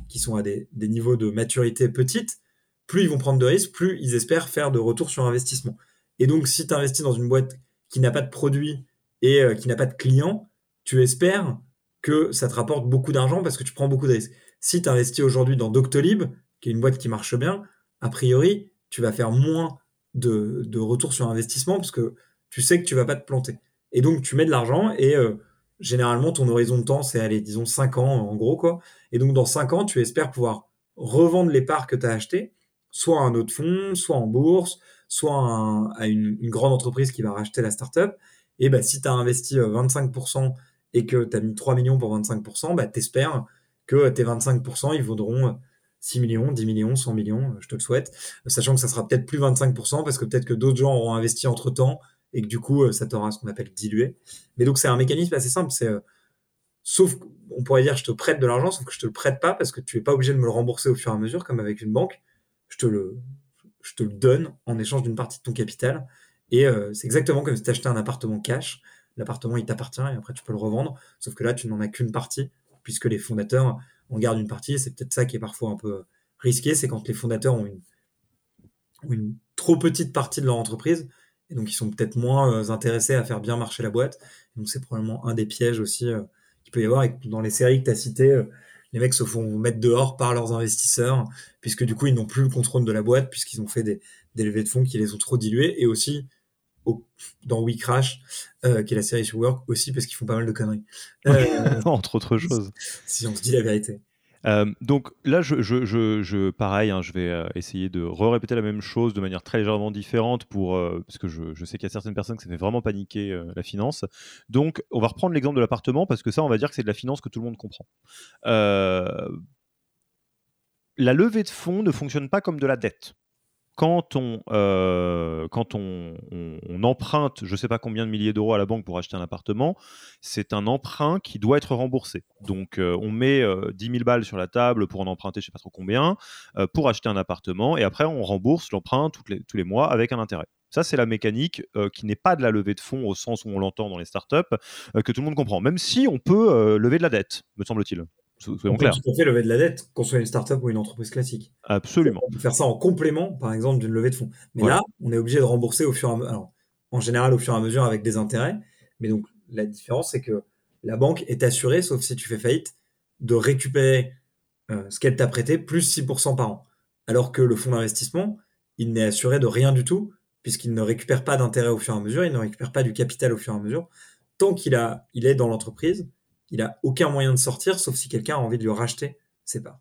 qui sont à des, niveaux de maturité petites, plus ils vont prendre de risques, plus ils espèrent faire de retour sur investissement. Et donc, si tu investis dans une boîte qui n'a pas de produit et euh, qui n'a pas de clients, tu espères que ça te rapporte beaucoup d'argent parce que tu prends beaucoup de risques. Si tu investis aujourd'hui dans Doctolib, qui est une boîte qui marche bien, a priori, tu vas faire moins de, de retour sur investissement parce que tu sais que tu vas pas te planter. Et donc, tu mets de l'argent et euh, généralement, ton horizon de temps, c'est, allez, disons 5 ans en gros, quoi. Et donc, dans 5 ans, tu espères pouvoir revendre les parts que tu as achetées, soit à un autre fonds, soit en bourse, soit à, une, grande entreprise qui va racheter la startup. Et bah, si tu as investi 25% euh, et que tu as mis 3 millions pour 25%, bah, tu espères que tes 25%, ils vaudront 6 millions, 10 millions, 100 millions, je te le souhaite. Sachant que ça sera peut-être plus 25% parce que peut-être que d'autres gens auront investi entre temps et que du coup, ça t'aura ce qu'on appelle dilué. Mais donc, c'est un mécanisme assez simple. C'est sauf on pourrait dire je te prête de l'argent, sauf que je te le prête pas parce que tu es pas obligé de me le rembourser au fur et à mesure, comme avec une banque. Je te le, je te le donne en échange d'une partie de ton capital. Et c'est exactement comme si tu achetais un appartement cash. L'appartement, il t'appartient et après, tu peux le revendre. Sauf que là, tu n'en as qu'une partie, puisque les fondateurs en gardent une partie. C'est peut-être ça qui est parfois un peu risqué, c'est quand les fondateurs ont une, trop petite partie de leur entreprise, et donc ils sont peut-être moins euh, intéressés à faire bien marcher la boîte. donc c'est probablement un des pièges aussi euh, qu'il peut y avoir. Et dans les séries que tu as citées, euh, les mecs se font mettre dehors par leurs investisseurs, puisque du coup ils n'ont plus le contrôle de la boîte, puisqu'ils ont fait des, des levées de fonds qui les ont trop dilués, et aussi au, dans We Crash, qui est la série sur Work, aussi parce qu'ils font pas mal de conneries. Entre autres choses. Si on se dit la vérité. Euh, donc là, je, je, je, pareil, hein, je vais euh, essayer de re-répéter la même chose de manière très légèrement différente pour, euh, parce que je, sais qu'il y a certaines personnes qui ça fait vraiment paniquer la finance. Donc, on va reprendre l'exemple de l'appartement parce que ça, on va dire que c'est de la finance que tout le monde comprend. la levée de fonds ne fonctionne pas comme de la dette quand on, euh, quand on, emprunte, je ne sais pas combien de milliers d'euros à la banque pour acheter un appartement, c'est un emprunt qui doit être remboursé. Donc euh, on met 10 euh, 000 balles sur la table pour en emprunter je ne sais pas trop combien, pour acheter un appartement, et après on rembourse l'emprunt tous les mois avec un intérêt. Ça, c'est la mécanique qui n'est pas de la levée de fonds au sens où on l'entend dans les startups, que tout le monde comprend, même si on peut lever de la dette, me semble-t-il. Soyons clairs. Peut lever de la dette, qu'on soit une startup ou une entreprise classique. Absolument. On peut faire ça en complément, par exemple, d'une levée de fonds. Mais là, on est obligé de rembourser au fur et à mesure. en général, au fur et à mesure avec des intérêts. Mais donc, la différence, c'est que la banque est assurée, sauf si tu fais faillite, de récupérer euh, ce qu'elle t'a prêté plus 6% par an. Alors que le fonds d'investissement, il n'est assuré de rien du tout, puisqu'il ne récupère pas d'intérêt au fur et à mesure, il ne récupère pas du capital au fur et à mesure. Tant qu'il a, il est dans l'entreprise, il a aucun moyen de sortir, sauf si quelqu'un a envie de lui racheter ses parts.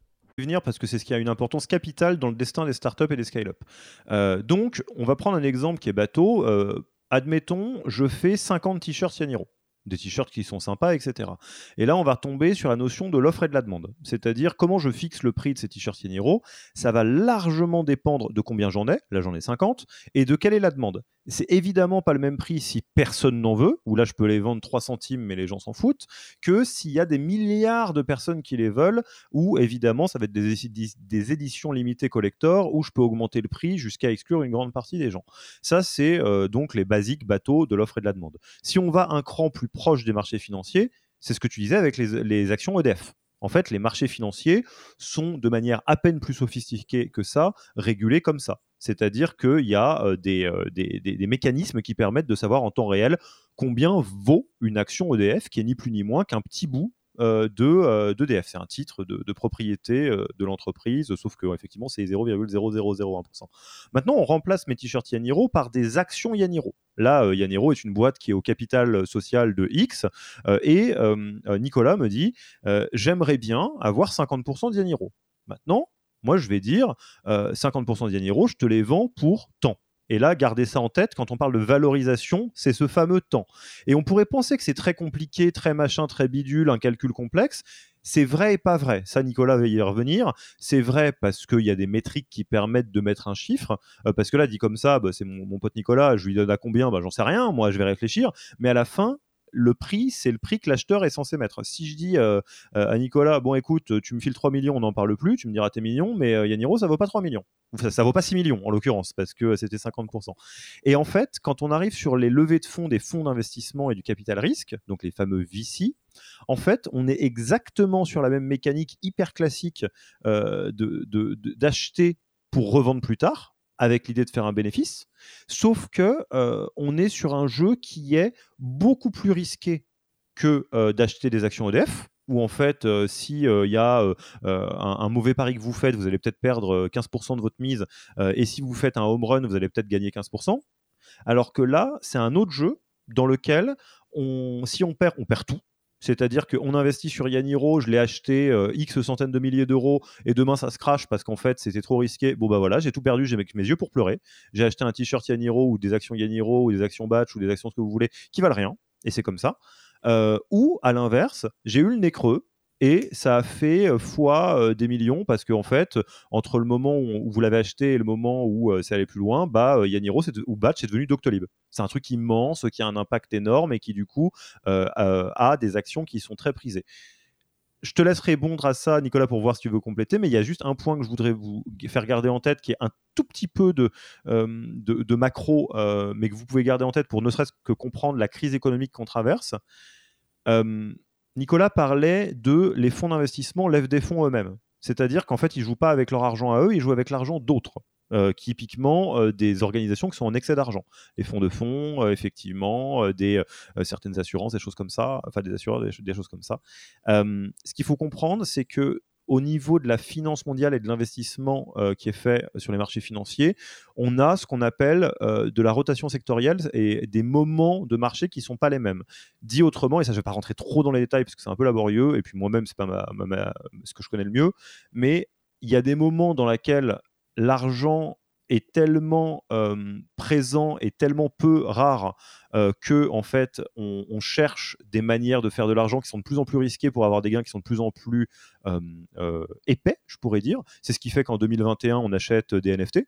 parce que c'est ce qui a une importance capitale dans le destin des startups et des scale-up. Euh, donc, on va prendre un exemple qui est bateau. Euh, admettons, je fais 50 t-shirts Yaniro des t-shirts qui sont sympas, etc. Et là, on va tomber sur la notion de l'offre et de la demande. C'est-à-dire comment je fixe le prix de ces t-shirts Yaniro. Ça va largement dépendre de combien j'en ai, là j'en ai 50, et de quelle est la demande. C'est évidemment pas le même prix si personne n'en veut, ou là je peux les vendre 3 centimes mais les gens s'en foutent, que s'il y a des milliards de personnes qui les veulent, ou évidemment ça va être des, des éditions limitées collector, où je peux augmenter le prix jusqu'à exclure une grande partie des gens. Ça c'est euh, donc les basiques bateaux de l'offre et de la demande. Si on va un cran plus proche des marchés financiers, c'est ce que tu disais avec les, actions EDF. En fait, les marchés financiers sont de manière à peine plus sophistiquée que ça, régulés comme ça. C'est-à-dire qu'il y a euh, euh, des, mécanismes qui permettent de savoir en temps réel combien vaut une action EDF, qui est ni plus ni moins qu'un petit bout euh, de d'EDF. C'est un titre de, propriété de l'entreprise, sauf que effectivement c'est 0,0001%. Maintenant, on remplace mes t-shirts Yaniro par des actions Yaniro. Là, Yaniro est une boîte qui est au capital social de X, et Nicolas me dit j'aimerais bien avoir 50% de Yaniro. Maintenant, moi, je vais dire 50% de Yaniro, je te les vends pour tant. Et là, gardez ça en tête, quand on parle de valorisation, c'est ce fameux temps. Et on pourrait penser que c'est très compliqué, très machin, très bidule, un calcul complexe. C'est vrai et pas vrai. Ça, Nicolas va y revenir. C'est vrai parce qu'il y a des métriques qui permettent de mettre un chiffre. parce que là, dit comme ça, bah, c'est mon, pote Nicolas, je lui donne à combien? Bah, J'en sais rien, moi, je vais réfléchir. Mais à la fin, le prix, c'est le prix que l'acheteur est censé mettre. Si je dis euh, euh, à Nicolas, bon écoute, tu me files 3 millions, on n'en parle plus, tu me diras tes millions, mais euh, Yaniro, ça vaut pas 3 millions. Ça, ça vaut pas 6 millions en l'occurrence, parce que c'était 50%. Et en fait, quand on arrive sur les levées de fonds des fonds d'investissement et du capital risque, donc les fameux VC, en fait, on est exactement sur la même mécanique hyper classique d'acheter pour revendre plus tard avec l'idée de faire un bénéfice. Sauf que euh, on est sur un jeu qui est beaucoup plus risqué que euh, d'acheter des actions EDF. Où en fait, euh, s'il y a un, mauvais pari que vous faites, vous allez peut-être perdre 15% de votre mise. et si vous faites un home run, vous allez peut-être gagner 15%. Alors que là, c'est un autre jeu dans lequel si on perd, on perd tout. C'est-à-dire qu'on investit sur Yaniro, je l'ai acheté euh, X centaines de milliers d'euros et demain ça se crache parce qu'en fait c'était trop risqué. Bon bah voilà, j'ai tout perdu, j'ai mes yeux pour pleurer. J'ai acheté un t-shirt Yaniro ou des actions Yaniro ou des actions Batch ou des actions ce que vous voulez qui valent rien et c'est comme ça. Euh, ou à l'inverse, j'ai eu le nez creux et ça a fait euh, fois euh, des millions parce qu'en fait, entre le moment où, vous l'avez acheté et le moment où euh, ça allait plus loin, bah, Yaniro ou Batch est devenu Doctolib. C'est un truc immense qui a un impact énorme et qui du coup a des actions qui sont très prisées je te laisse répondre à ça, Nicolas, pour voir si tu veux compléter, mais il y a juste un point que je voudrais vous faire garder en tête, qui est un tout petit peu de, macro, mais que vous pouvez garder en tête pour ne serait-ce que comprendre la crise économique qu'on traverse. Nicolas parlait de les fonds d'investissement lèvent des fonds eux-mêmes. C'est-à-dire qu'en fait, ils ne jouent pas avec leur argent à eux, ils jouent avec l'argent d'autres. Euh, typiquement euh, des organisations qui sont en excès d'argent. Les fonds de fonds, euh, effectivement, des, certaines assurances, des choses comme ça, enfin des assureurs, des choses comme ça. ce qu'il faut comprendre, c'est que au niveau de la finance mondiale et de l'investissement euh, qui est fait sur les marchés financiers, on a ce qu'on appelle euh, de la rotation sectorielle et des moments de marché qui ne sont pas les mêmes. Dit autrement, et ça je ne vais pas rentrer trop dans les détails parce que c'est un peu laborieux, et puis moi-même, ce n'est pas ce que je connais le mieux, mais il y a des moments dans lesquels l'argent est tellement présent et tellement peu rare que en fait on, cherche des manières de faire de l'argent qui sont de plus en plus risquées pour avoir des gains qui sont de plus en plus épais, je pourrais dire. C'est ce qui fait qu'en 2021 on achète des NFT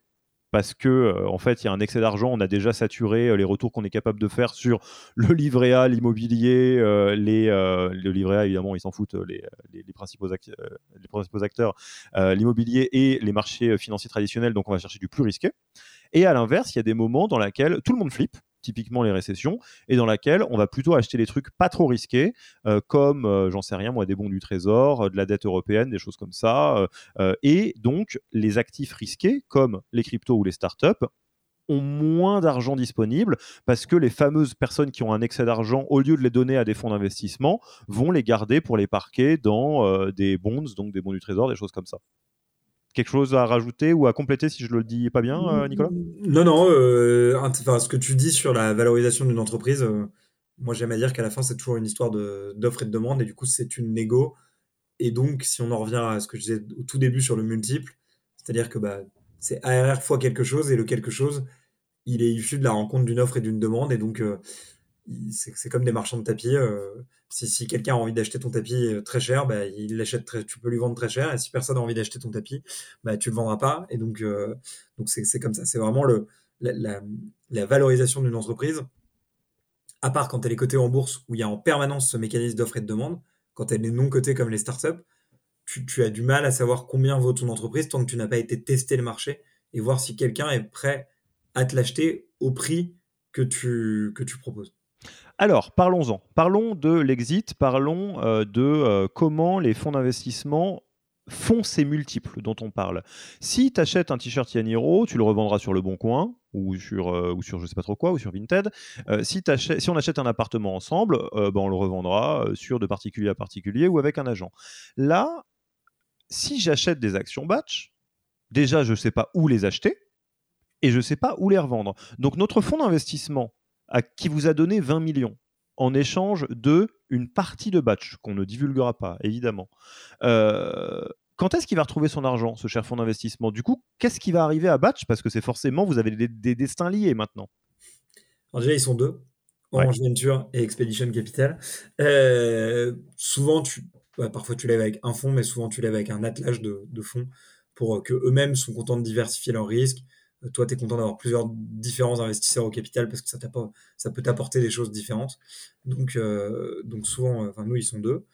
parce que euh, en fait il y a un excès d'argent, on a déjà saturé euh, les retours qu'on est capable de faire sur le livret A, l'immobilier, euh, les le livret A évidemment ils s'en foutent les, principaux, acteurs, l'immobilier et les marchés financiers traditionnels, donc on va chercher du plus risqué. Et à l'inverse, il y a des moments dans lesquels tout le monde flippe, typiquement les récessions, et dans laquelle on va plutôt acheter des trucs pas trop risqués, euh, comme, euh, j'en sais rien, moi, des bons du trésor, euh, de la dette européenne, des choses comme ça. et donc, les actifs risqués, comme les cryptos ou les startups, ont moins d'argent disponible parce que les fameuses personnes qui ont un excès d'argent, au lieu de les donner à des fonds d'investissement, vont les garder pour les parquer dans des bonds, donc des bons du trésor, des choses comme ça quelque chose à rajouter ou à compléter si je le dis pas bien, euh, Nicolas? Non, non. Euh, ce que tu dis sur la valorisation d'une entreprise, euh, moi j'aime à dire qu'à la fin c'est toujours une histoire d'offre et de demande et du coup c'est une négo. Et donc si on en revient à ce que je disais au tout début sur le multiple, c'est-à-dire que bah, c'est ARR fois quelque chose et le quelque chose il est issu de la rencontre d'une offre et d'une demande et donc c'est comme des marchands de tapis. Si, quelqu'un a envie d'acheter ton tapis euh, très cher, bah, il l'achète tu peux lui vendre très cher. Et si personne n'a envie d'acheter ton tapis, bah, tu le vendras pas. Et donc, euh, c'est comme ça. C'est vraiment la, valorisation d'une entreprise. À part quand elle est cotée en bourse, où il y a en permanence ce mécanisme d'offre et de demande, quand elle est non cotée comme les startups, tu, tu as du mal à savoir combien vaut ton entreprise tant que tu n'as pas été tester le marché et voir si quelqu'un est prêt à te l'acheter au prix que tu, que tu proposes. Alors, parlons-en. Parlons de l'exit, parlons euh, de euh, comment les fonds d'investissement font ces multiples dont on parle. Si tu achètes un t-shirt Yaniro, tu le revendras sur le Bon Coin ou sur, euh, ou sur je sais pas trop quoi, ou sur Vinted. si, si, on achète un appartement ensemble, ben, on le revendra sur de particulier à particulier ou avec un agent. Là, si j'achète des actions batch, déjà je ne sais pas où les acheter et je ne sais pas où les revendre. Donc notre fonds d'investissement qui vous a donné 20 millions en échange de une partie de batch qu'on ne divulguera pas, évidemment. Euh, quand est-ce qu'il va retrouver son argent, ce cher fonds d'investissement? Du coup, qu'est-ce qui va arriver à Batch? Parce que c'est forcément, vous avez des, destins liés maintenant. Alors déjà, ils sont deux, Orange Venture et Expedition Capital. Euh, souvent, tu, parfois tu lèves avec un fonds, mais souvent tu lèves avec un attelage de, de fonds pour que eux-mêmes sont contents de diversifier leurs risques, toi, tu es content d'avoir plusieurs différents investisseurs au capital parce que ça, peut t'apporter des choses différentes. Donc, euh, donc souvent, euh, enfin, nous, ils sont deux.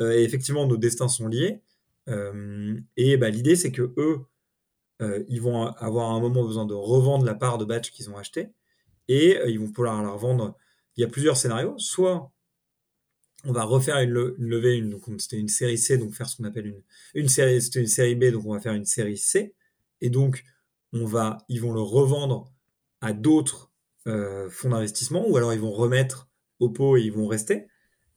Euh, et effectivement, nos destins sont liés. et bah, l'idée, c'est que eux, ils vont avoir à un moment besoin de revendre la part de batch qu'ils ont acheté et ils vont pouvoir la revendre. Il y a plusieurs scénarios. Soit on va refaire une, levée, une, donc c'était une série C, donc faire ce qu'on appelle une, une série, c'était une série B, donc on va faire une série C. Et donc, ils vont le revendre à d'autres euh, fonds d'investissement, ou alors ils vont remettre au pot et ils vont rester,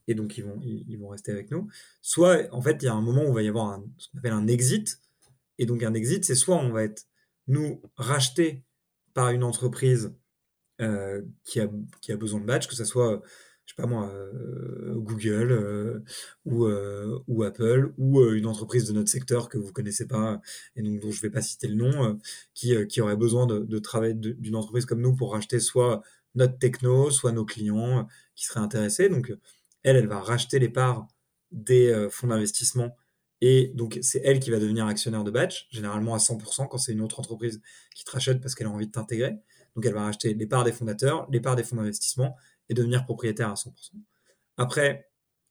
et donc ils vont, ils, vont rester avec nous. Soit, en fait, il y a un moment où il va y avoir ce qu'on appelle un exit, et donc un exit, c'est soit on va être, nous, racheté par une entreprise qui, a, qui a besoin de badge, que ce soit je sais pas moi, Google ou, ou Apple ou une entreprise de notre secteur que vous connaissez pas et donc dont je vais pas citer le nom, qui, qui aurait besoin de, de travailler d'une entreprise comme nous pour racheter soit notre techno, soit nos clients qui seraient intéressés. Donc elle, elle va racheter les parts des fonds d'investissement et donc, c'est elle qui va devenir actionnaire de Batch, généralement à 100% quand c'est une autre entreprise qui te rachète parce qu'elle a envie de t'intégrer. Donc, elle va racheter les parts des fondateurs, les parts des fonds d'investissement et devenir propriétaire à 100%. Après,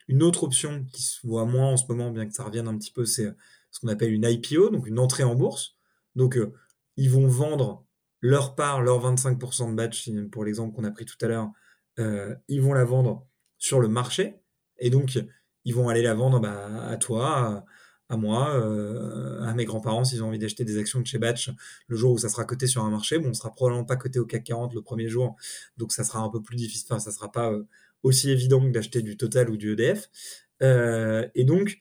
une autre option qui se voit moins en ce moment, bien que ça revienne un petit peu, c'est ce qu'on appelle une IPO, donc une entrée en bourse. Donc, euh, ils vont vendre leur part, leur 25% de Batch, pour l'exemple qu'on a pris tout à l'heure, euh, ils vont la vendre sur le marché. Et donc, ils vont aller la vendre bah, à toi, à moi, euh, à mes grands-parents s'ils ont envie d'acheter des actions de chez Batch le jour où ça sera coté sur un marché. Bon, on sera probablement pas coté au CAC 40 le premier jour, donc ça sera un peu plus difficile. Enfin, ça sera pas euh, aussi évident que d'acheter du Total ou du EDF. Euh, et donc,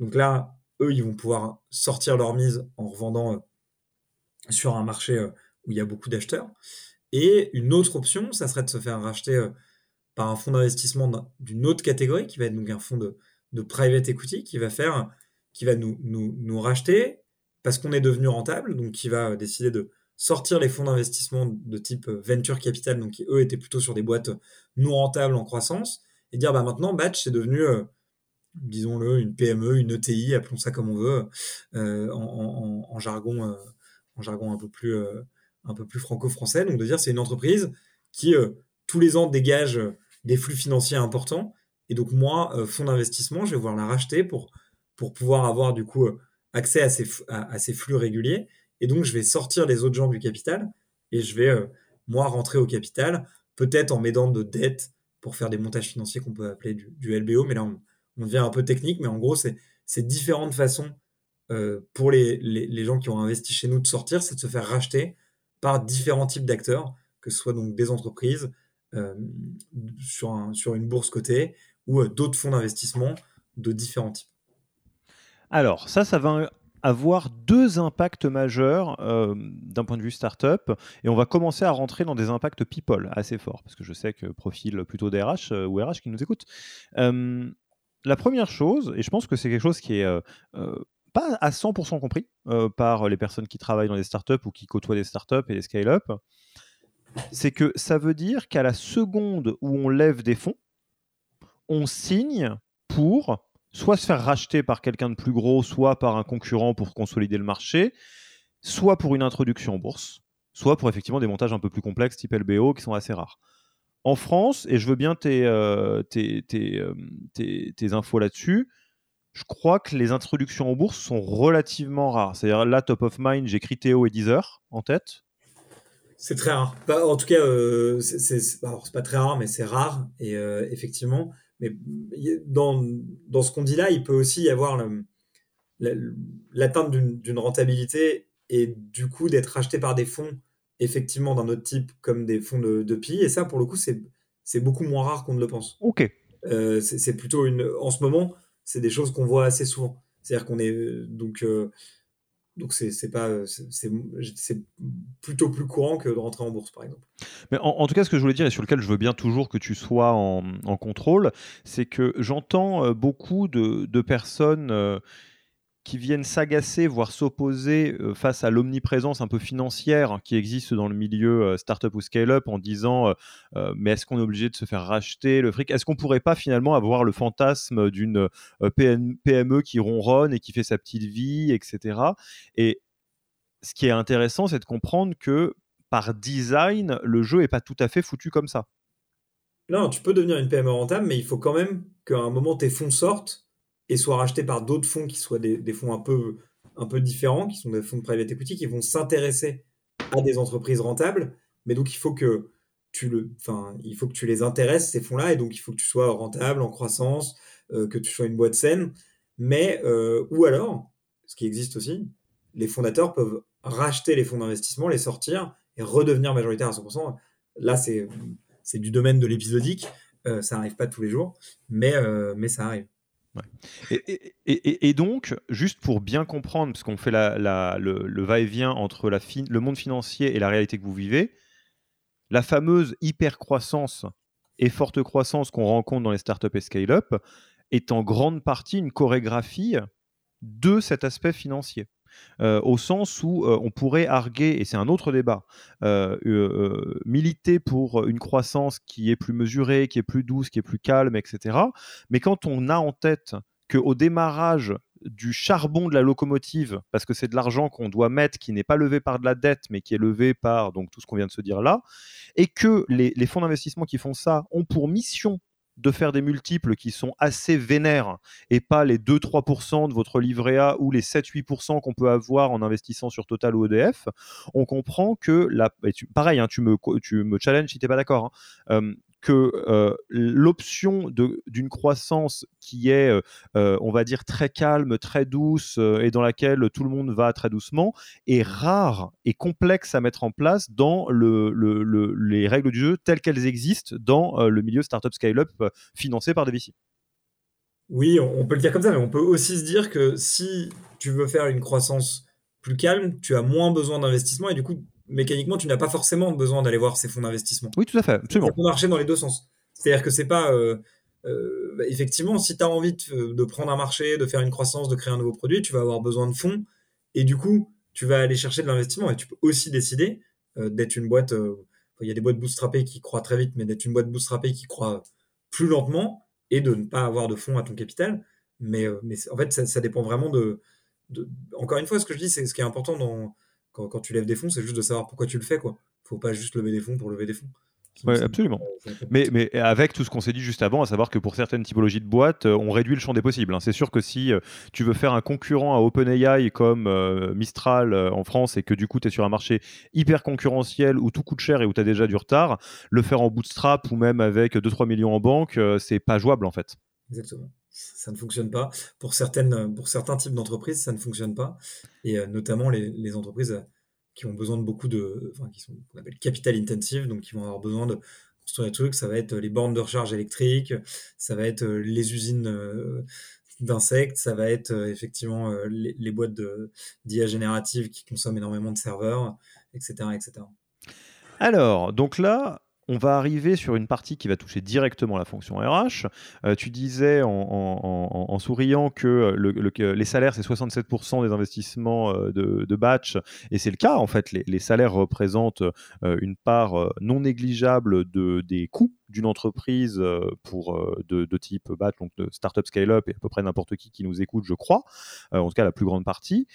donc là, eux, ils vont pouvoir sortir leur mise en revendant sur un marché où il y a beaucoup d'acheteurs. Et une autre option, ça serait de se faire racheter par un fonds d'investissement d'une autre catégorie, qui va être donc un fonds de, de private equity, qui va faire qui va nous, nous, nous racheter parce qu'on est devenu rentable, donc qui va décider de sortir les fonds d'investissement de type euh, venture capital, donc qui eux étaient plutôt sur des boîtes non rentables en croissance, et dire bah maintenant Batch c'est devenu, euh, disons-le, une PME, une ETI, appelons ça comme on veut, euh, en, jargon, en jargon un peu plus, un peu plus franco-français, donc de dire c'est une entreprise qui tous les ans dégage des flux financiers importants, et donc moi, fonds d'investissement, je vais voir la racheter pour pour pouvoir avoir du coup euh, accès à ces, flux réguliers. Et donc, je vais sortir les autres gens du capital et je vais, euh, moi, rentrer au capital, peut-être en m'aidant de dettes pour faire des montages financiers qu'on peut appeler du, LBO. Mais là, on, devient un peu technique. Mais en gros, c'est différentes façons euh, pour les, gens qui ont investi chez nous de sortir, c'est de se faire racheter par différents types d'acteurs, que ce soit donc des entreprises sur, sur une bourse cotée ou d'autres fonds d'investissement de différents types. Alors, ça, ça va avoir deux impacts majeurs euh, d'un point de vue startup et on va commencer à rentrer dans des impacts people assez forts parce que je sais que profil plutôt DRH euh, ou RH qui nous écoute. Euh, la première chose, et je pense que c'est quelque chose qui est pas à 100% compris par les personnes qui travaillent dans des startups ou qui côtoient des startups et des scale-up, c'est que ça veut dire qu'à la seconde où on lève des fonds, on signe pour soit se faire racheter par quelqu'un de plus gros, soit par un concurrent pour consolider le marché, soit pour une introduction en bourse, soit pour effectivement des montages un peu plus complexes type LBO qui sont assez rares. En France, et je veux bien tes, euh, euh, tes, infos là-dessus, je crois que les introductions en bourse sont relativement rares. C'est-à-dire là, top of mind, j'ai Criteo et Deezer en tête. C'est très rare. en tout cas, euh, c'est pas très rare, mais c'est rare. Et effectivement, mais dans, dans ce qu'on dit là, il peut aussi y avoir l'atteinte d'une rentabilité et du coup d'être racheté par des fonds effectivement d'un autre type comme des fonds de, de PI. Et ça, pour le coup, c'est beaucoup moins rare qu'on ne le pense. Ok. Euh, c'est plutôt une. En ce moment, c'est des choses qu'on voit assez souvent. C'est-à-dire qu'on est donc euh, donc c'est pas c'est plutôt plus courant que de rentrer en bourse par exemple. Mais en, tout cas, ce que je voulais dire et sur lequel je veux bien toujours que tu sois en, en contrôle, c'est que j'entends euh, beaucoup de, de personnes euh, qui viennent s'agacer, voire s'opposer euh, face à l'omniprésence un peu financière qui existe dans le milieu euh, startup ou scale-up en disant euh, mais est-ce qu'on est obligé de se faire racheter le fric? Est-ce qu'on pourrait pas finalement avoir le fantasme d'une PME qui ronronne et qui fait sa petite vie, etc. Et ce qui est intéressant, c'est de comprendre que par design, le jeu est pas tout à fait foutu comme ça. Non, tu peux devenir une PME rentable, mais il faut quand même qu'à un moment tes fonds sortent et soient rachetés par d'autres fonds qui soient des, fonds un peu, un peu différents, qui sont des fonds de private equity, qui vont s'intéresser à des entreprises rentables. Mais donc, il faut que tu, le, il faut que tu les intéresses, ces fonds-là, et donc il faut que tu sois rentable, en croissance, euh, que tu sois une boîte saine. Mais, euh, ou alors, ce qui existe aussi, les fondateurs peuvent racheter les fonds d'investissement, les sortir et redevenir majoritaire à 100%. Là, c'est, c'est du domaine de l'épisodique. Euh, ça n'arrive pas tous les jours, mais, mais ça arrive. Et, donc, juste pour bien comprendre, parce qu'on fait le, va-et-vient entre le monde financier et la réalité que vous vivez, la fameuse hyper-croissance et forte croissance qu'on rencontre dans les startups et scale-up est en grande partie une chorégraphie de cet aspect financier. Euh, au sens où euh, on pourrait arguer, et c'est un autre débat, euh, militer pour une croissance qui est plus mesurée, qui est plus douce, qui est plus calme, etc. Mais quand on a en tête qu'au démarrage du charbon de la locomotive, parce que c'est de l'argent qu'on doit mettre, qui n'est pas levé par de la dette, mais qui est levé par donc tout ce qu'on vient de se dire là, et que les, les fonds d'investissement qui font ça ont pour mission de faire des multiples qui sont assez vénères et pas les 2-3% de votre livret A ou les 7-8% qu'on peut avoir en investissant sur Total ou EDF, on comprend que la, pareil, hein, tu, me, challenges si tu n'es pas d'accord, hein, que euh, l'option d'une croissance qui est, on va dire, très calme, très douce et dans laquelle tout le monde va très doucement, est rare et complexe à mettre en place dans le, les règles du jeu telles qu'elles existent dans le milieu startup scale-up financé par des VC. Oui, on peut le dire comme ça, mais on peut aussi se dire que si tu veux faire une croissance plus calme, tu as moins besoin d'investissement et du coup, mécaniquement, tu n'as pas forcément besoin d'aller voir ces fonds d'investissement. Oui, tout à fait, absolument. Ça peut marcher dans les deux sens. C'est-à-dire que c'est pas. Euh, euh, bah, effectivement, si tu as envie de, prendre un marché, de faire une croissance, de créer un nouveau produit, tu vas avoir besoin de fonds. Et du coup, tu vas aller chercher de l'investissement. Et tu peux aussi décider euh, d'être une boîte. Il y a des boîtes bootstrappées qui croient très vite, mais d'être une boîte bootstrappée qui croit plus lentement et de ne pas avoir de fonds à ton capital. Mais, mais en fait, ça, ça dépend vraiment de, de, Encore une fois, ce que je dis, c'est ce qui est important dans quand, tu lèves des fonds, c'est juste de savoir pourquoi tu le fais. Quoi. Faut pas juste lever des fonds pour lever des fonds. Oui, absolument. Mais, mais avec tout ce qu'on s'est dit juste avant, à savoir que pour certaines typologies de boîtes, euh, on réduit le champ des possibles. Hein. C'est sûr que si euh, tu veux faire un concurrent à OpenAI comme euh, Mistral en France et que du coup tu es sur un marché hyper concurrentiel où tout coûte cher et où tu as déjà du retard, le faire en bootstrap ou même avec 2-3 millions en banque, c'est pas jouable en fait. Exactement ça ne fonctionne pas. Pour, certaines, pour certains types d'entreprises, ça ne fonctionne pas. Et euh, notamment les, entreprises euh, qui ont besoin de beaucoup de. Enfin, qui sont qu'on appelle capital intensive, donc qui vont avoir besoin de construire des trucs. Ça va être les bornes de recharge électrique, ça va être euh, les usines d'insectes, ça va être effectivement les, boîtes d'IA générative qui consomment énormément de serveurs, etc., etc. Alors, donc là, on va arriver sur une partie qui va toucher directement la fonction RH. Euh, tu disais en, souriant que, les salaires, c'est 67% des investissements euh, de, batch, et c'est le cas. En fait, les, salaires représentent euh, une part non négligeable de, des coûts d'une entreprise pour de, type batch, donc de startup scale-up, et à peu près n'importe qui qui nous écoute, je crois, en tout cas la plus grande partie.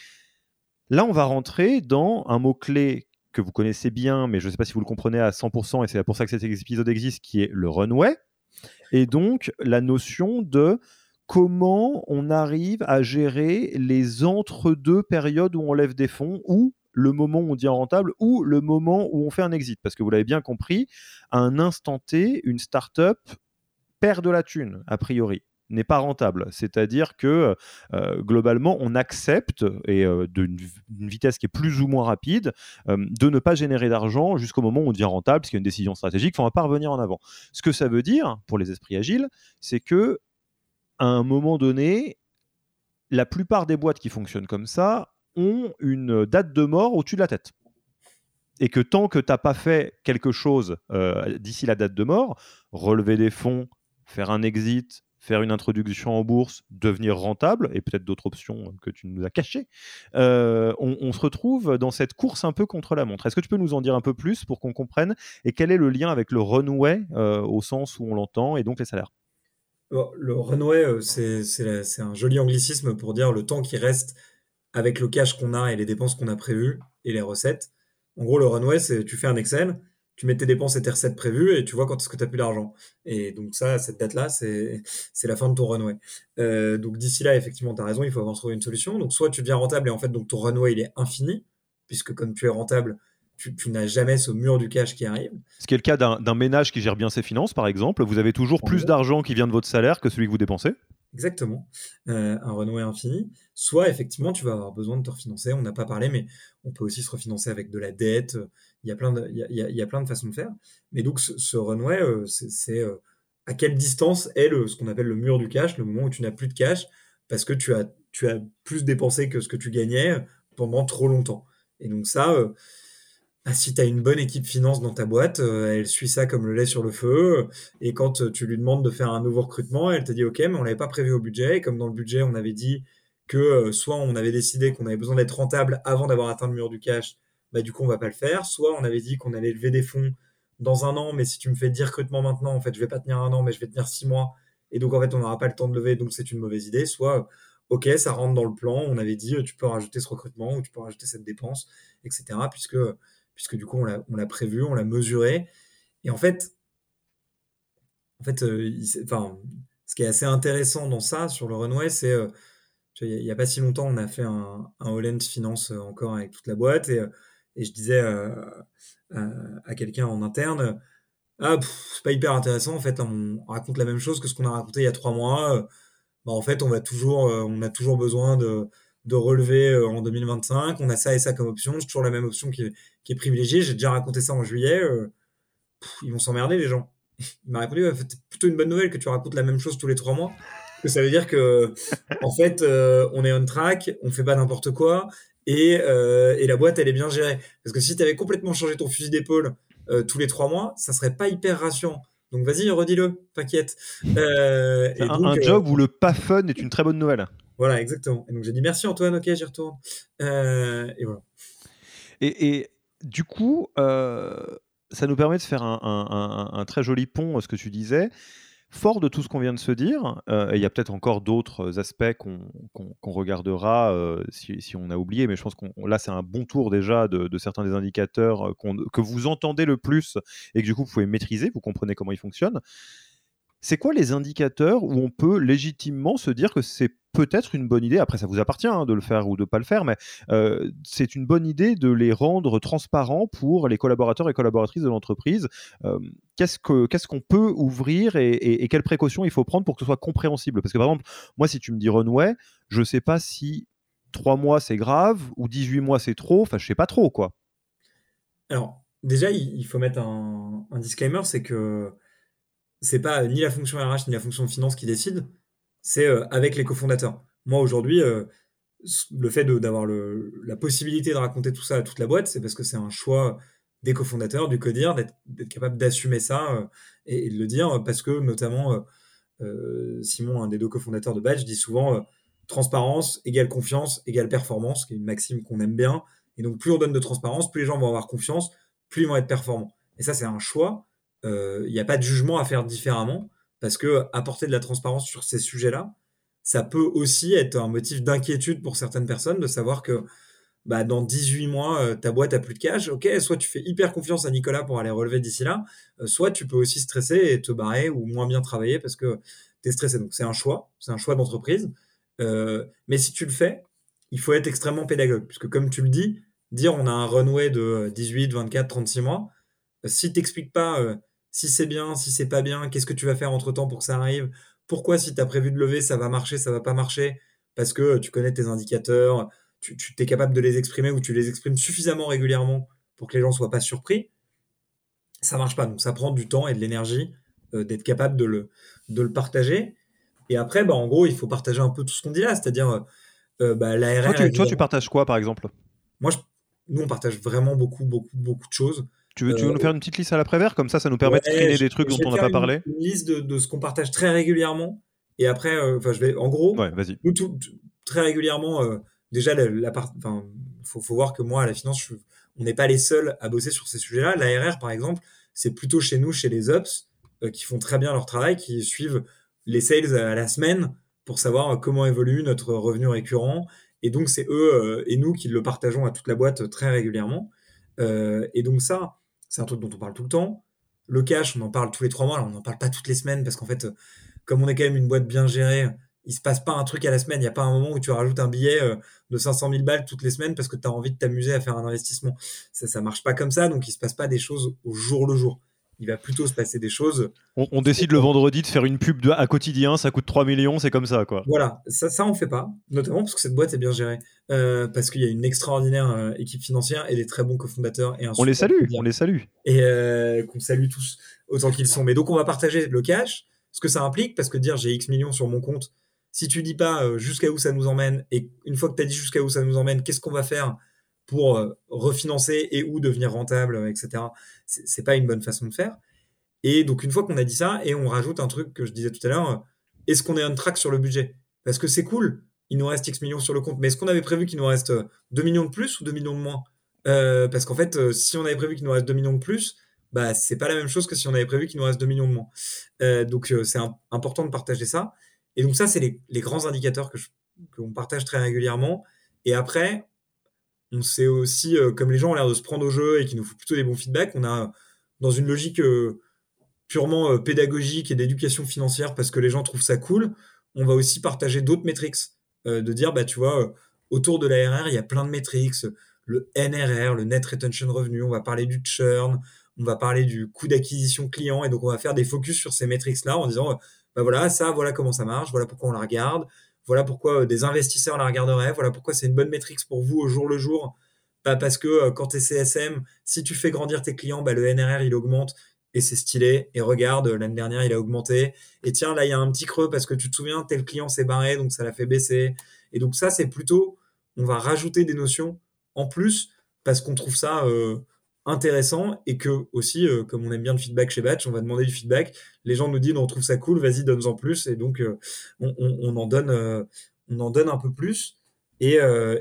Là, on va rentrer dans un mot-clé que vous connaissez bien, mais je ne sais pas si vous le comprenez à 100%, et c'est pour ça que cet épisode existe, qui est le runway. Et donc, la notion de comment on arrive à gérer les entre-deux périodes où on lève des fonds, ou le moment où on devient rentable, ou le moment où on fait un exit. Parce que vous l'avez bien compris, à un instant T, une startup perd de la thune, a priori n'est pas rentable. C'est-à-dire que euh, globalement, on accepte, et euh, d'une vitesse qui est plus ou moins rapide, euh, de ne pas générer d'argent jusqu'au moment où on devient rentable, parce qu'il y a une décision stratégique, on ne va pas revenir en avant. Ce que ça veut dire, pour les esprits agiles, c'est que à un moment donné, la plupart des boîtes qui fonctionnent comme ça ont une date de mort au-dessus de la tête. Et que tant que tu n'as pas fait quelque chose d'ici la date de mort, relever des fonds, faire un exit, faire une introduction en bourse, devenir rentable, et peut-être d'autres options que tu nous as cachées, euh, on, se retrouve dans cette course un peu contre la montre. Est-ce que tu peux nous en dire un peu plus pour qu'on comprenne Et quel est le lien avec le runway euh, au sens où on l'entend et donc les salaires? Le runway, euh, c'est un joli anglicisme pour dire le temps qui reste avec le cash qu'on a et les dépenses qu'on a prévues et les recettes. En gros, le runway, c'est tu fais un Excel, tu mets tes dépenses et tes recettes prévues et tu vois quand est-ce que tu n'as plus d'argent. Et donc ça, cette date-là, c'est la fin de ton runway. Euh, donc d'ici là, effectivement, tu as raison, il faut avoir trouvé une solution. Donc soit tu deviens rentable et en fait, donc ton runway, il est infini, puisque comme tu es rentable, tu, n'as jamais ce mur du cash qui arrive. Ce qui est le cas d'un ménage qui gère bien ses finances, par exemple. Vous avez toujours plus d'argent qui vient de votre salaire que celui que vous dépensez. Exactement. Euh, un runway infini. Soit effectivement, tu vas avoir besoin de te refinancer. On n'a pas parlé, mais on peut aussi se refinancer avec de la dette. Il y a plein de, façons de faire. Mais donc, ce, runway, euh, c'est euh, à quelle distance est le, ce qu'on appelle le mur du cash, le moment où tu n'as plus de cash parce que tu as, plus dépensé que ce que tu gagnais pendant trop longtemps. Et donc ça, ah, si tu as une bonne équipe finance dans ta boîte, euh, elle suit ça comme le lait sur le feu. Et quand euh, tu lui demandes de faire un nouveau recrutement, elle te dit OK, mais on l'avait pas prévu au budget. Et comme dans le budget, on avait dit que euh, soit on avait décidé qu'on avait besoin d'être rentable avant d'avoir atteint le mur du cash, bah du coup on va pas le faire. Soit on avait dit qu'on allait lever des fonds dans un an, mais si tu me fais 10 recrutements maintenant, en fait je vais pas tenir un an, mais je vais tenir six mois. Et donc en fait on n'aura pas le temps de lever, donc c'est une mauvaise idée. Soit OK, ça rentre dans le plan. On avait dit tu peux rajouter ce recrutement ou tu peux rajouter cette dépense, etc. Puisque puisque du coup, on l'a prévu, on l'a mesuré. Et en fait, en fait euh, enfin, ce qui est assez intéressant dans ça, sur le runway, c'est, euh, il n'y a, pas si longtemps, on a fait un, un Holland Finance euh, encore avec toute la boîte, et, et je disais à, quelqu'un en interne, ah, c'est pas hyper intéressant, en fait, on raconte la même chose que ce qu'on a raconté il y a trois mois. Bah, en fait, on a toujours besoin de, de relever en 2025. On a ça et ça comme option. C'est toujours la même option qui, est privilégié. J'ai déjà raconté ça en juillet. Euh, ils vont s'emmerder, les gens. Il m'a répondu c'est plutôt une bonne nouvelle que tu racontes la même chose tous les trois mois. Que ça veut dire que, en fait, euh, on est on track, on fait pas n'importe quoi, et, euh, et, la boîte, elle est bien gérée. Parce que si tu avais complètement changé ton fusil d'épaule tous les trois mois, ça serait pas hyper rassurant. Donc vas-y, redis-le, t'inquiète. un, un job où le pas fun est une très bonne nouvelle. Voilà, exactement. Et donc j'ai dit merci Antoine, ok, j'y retourne. et voilà. Et, et, du coup, euh, ça nous permet de faire un, très joli pont à ce que tu disais. Fort de tout ce qu'on vient de se dire, euh, il y a peut-être encore d'autres aspects qu'on regardera euh, si, on a oublié, mais je pense que là c'est un bon tour déjà de, certains des indicateurs que vous entendez le plus et que du coup vous pouvez maîtriser, vous comprenez comment ils fonctionnent. C'est quoi les indicateurs où on peut légitimement se dire que c'est peut-être une bonne idée, après ça vous appartient hein, de le faire ou de ne pas le faire, mais euh, c'est une bonne idée de les rendre transparents pour les collaborateurs et collaboratrices de l'entreprise. Qu'est-ce qu'on peut ouvrir et, quelles précautions il faut prendre pour que ce soit compréhensible? Parce que par exemple, moi si tu me dis Runway, je ne sais pas si 3 mois c'est grave ou 18 mois c'est trop, enfin je sais pas trop quoi. Alors déjà il faut mettre un, un disclaimer, c'est que c'est pas ni la fonction RH ni la fonction finance qui décide, c'est euh, avec les cofondateurs. Moi aujourd'hui, euh, le fait d'avoir la possibilité de raconter tout ça à toute la boîte, c'est parce que c'est un choix des cofondateurs, du codir, d'être capable d'assumer ça euh, et, de le dire, parce que notamment Simon, un des deux cofondateurs de Badge, dit souvent transparence égale confiance égale performance, qui est une maxime qu'on aime bien. Et donc plus on donne de transparence, plus les gens vont avoir confiance, plus ils vont être performants. Et ça, c'est un choix il euh, n'y a pas de jugement à faire différemment, parce que apporter de la transparence sur ces sujets-là, ça peut aussi être un motif d'inquiétude pour certaines personnes de savoir que bah, dans 18 mois, euh, ta boîte a plus de cash. Ok, soit tu fais hyper confiance à Nicolas pour aller relever d'ici là, euh, soit tu peux aussi stresser et te barrer ou moins bien travailler parce que tu es stressé. Donc c'est un choix, c'est un choix d'entreprise. mais si tu le fais, il faut être extrêmement pédagogue, puisque comme tu le dis, dire on a un runway de 18, 24, 36 mois, si tu n'expliques pas si c'est bien, si c'est pas bien, qu'est-ce que tu vas faire entre temps pour que ça arrive? Pourquoi, si tu as prévu de lever, ça va marcher, ça va pas marcher? Parce que tu connais tes indicateurs, tu, es capable de les exprimer ou tu les exprimes suffisamment régulièrement pour que les gens soient pas surpris. Ça marche pas. Donc, ça prend du temps et de l'énergie euh, d'être capable de le, de le partager. Et après, bah, en gros, il faut partager un peu tout ce qu'on dit là, c'est-à-dire euh, euh bah, l'ARR. Toi, tu, partages quoi, par exemple? Moi, nous, on partage vraiment beaucoup, beaucoup, beaucoup de choses. Tu veux, tu veux nous euh, faire une petite liste à l'après-vert? Comme ça, ça nous permet de screener des trucs dont on n'a pas parlé. Une liste de, ce qu'on partage très régulièrement. Et après, euh, enfin, je vais, en gros. Nous, tout, très régulièrement, euh, déjà, la, part, enfin, faut, faut voir que moi, à la finance, on n'est pas les seuls à bosser sur ces sujets-là. L'ARR, par exemple, c'est plutôt chez nous, chez les ops, qui font très bien leur travail, qui suivent les sales à la semaine pour savoir comment évolue notre revenu récurrent. Et donc, c'est eux et nous qui le partageons à toute la boîte très régulièrement. et donc, ça, c'est un truc dont on parle tout le temps. Le cash, on en parle tous les trois mois. on n'en parle pas toutes les semaines parce qu'en fait, comme on est quand même une boîte bien gérée, il se passe pas un truc à la semaine. Il n'y a pas un moment où tu rajoutes un billet euh, de 500 000 balles toutes les semaines parce que tu as envie de t'amuser à faire un investissement. Ça, ça marche pas comme ça. Donc, il se passe pas des choses au jour le jour il va plutôt se passer des choses. On, décide le vendredi de faire une pub de, à quotidien, ça coûte 3 millions, c'est comme ça, quoi. Voilà, ça, ça on fait pas, notamment parce que cette boîte est bien gérée, euh, parce qu'il y a une extraordinaire euh, équipe financière et des très bons cofondateurs. Et on les salue, on les salue. Et euh, qu'on salue tous autant qu'ils sont. Mais donc on va partager le cash, ce que ça implique, parce que dire j'ai X millions sur mon compte, si tu dis pas jusqu'à où ça nous emmène, et une fois que tu as dit jusqu'à où ça nous emmène, qu'est-ce qu'on va faire pour refinancer et ou devenir rentable, etc. C'est pas une bonne façon de faire. Et donc, une fois qu'on a dit ça, et on rajoute un truc que je disais tout à l'heure, est-ce qu'on est on track sur le budget? Parce que c'est cool, il nous reste X millions sur le compte, mais est-ce qu'on avait prévu qu'il nous reste 2 millions de plus ou 2 millions de moins? Parce qu'en fait, si on avait prévu qu'il nous reste 2 millions de plus, bah, c'est pas la même chose que si on avait prévu qu'il nous reste 2 millions de moins. Euh, donc euh, c'est important de partager ça. Et donc ça, c'est les, grands indicateurs que qu'on partage très régulièrement. Et après, on sait aussi, euh, comme les gens ont l'air de se prendre au jeu et qui nous font plutôt des bons feedbacks, on a dans une logique purement pédagogique et d'éducation financière parce que les gens trouvent ça cool, on va aussi partager d'autres métriques. de dire, bah tu vois, autour de l'ARR, il y a plein de métriques, le NRR, le Net Retention Revenue, on va parler du churn, on va parler du coût d'acquisition client et donc on va faire des focus sur ces métriques-là en disant, bah voilà, ça, voilà comment ça marche, voilà pourquoi on la regarde, voilà pourquoi euh, des investisseurs la regarderaient, voilà pourquoi c'est une bonne métrique pour vous au jour le jour. Pas parce que euh, quand tu es CSM, si tu fais grandir tes clients, bah, le NRR il augmente et c'est stylé. Et regarde, l'année dernière il a augmenté. Et tiens, là il y a un petit creux parce que tu te souviens, tel client s'est barré donc ça l'a fait baisser. Et donc ça c'est plutôt, on va rajouter des notions en plus parce qu'on trouve ça euh, intéressant et que aussi, euh, comme on aime bien le feedback chez Batch, on va demander du feedback. Les gens nous disent on trouve ça cool, vas-y donne-en plus et donc euh, on, en donne, euh, on en donne un peu plus. Et,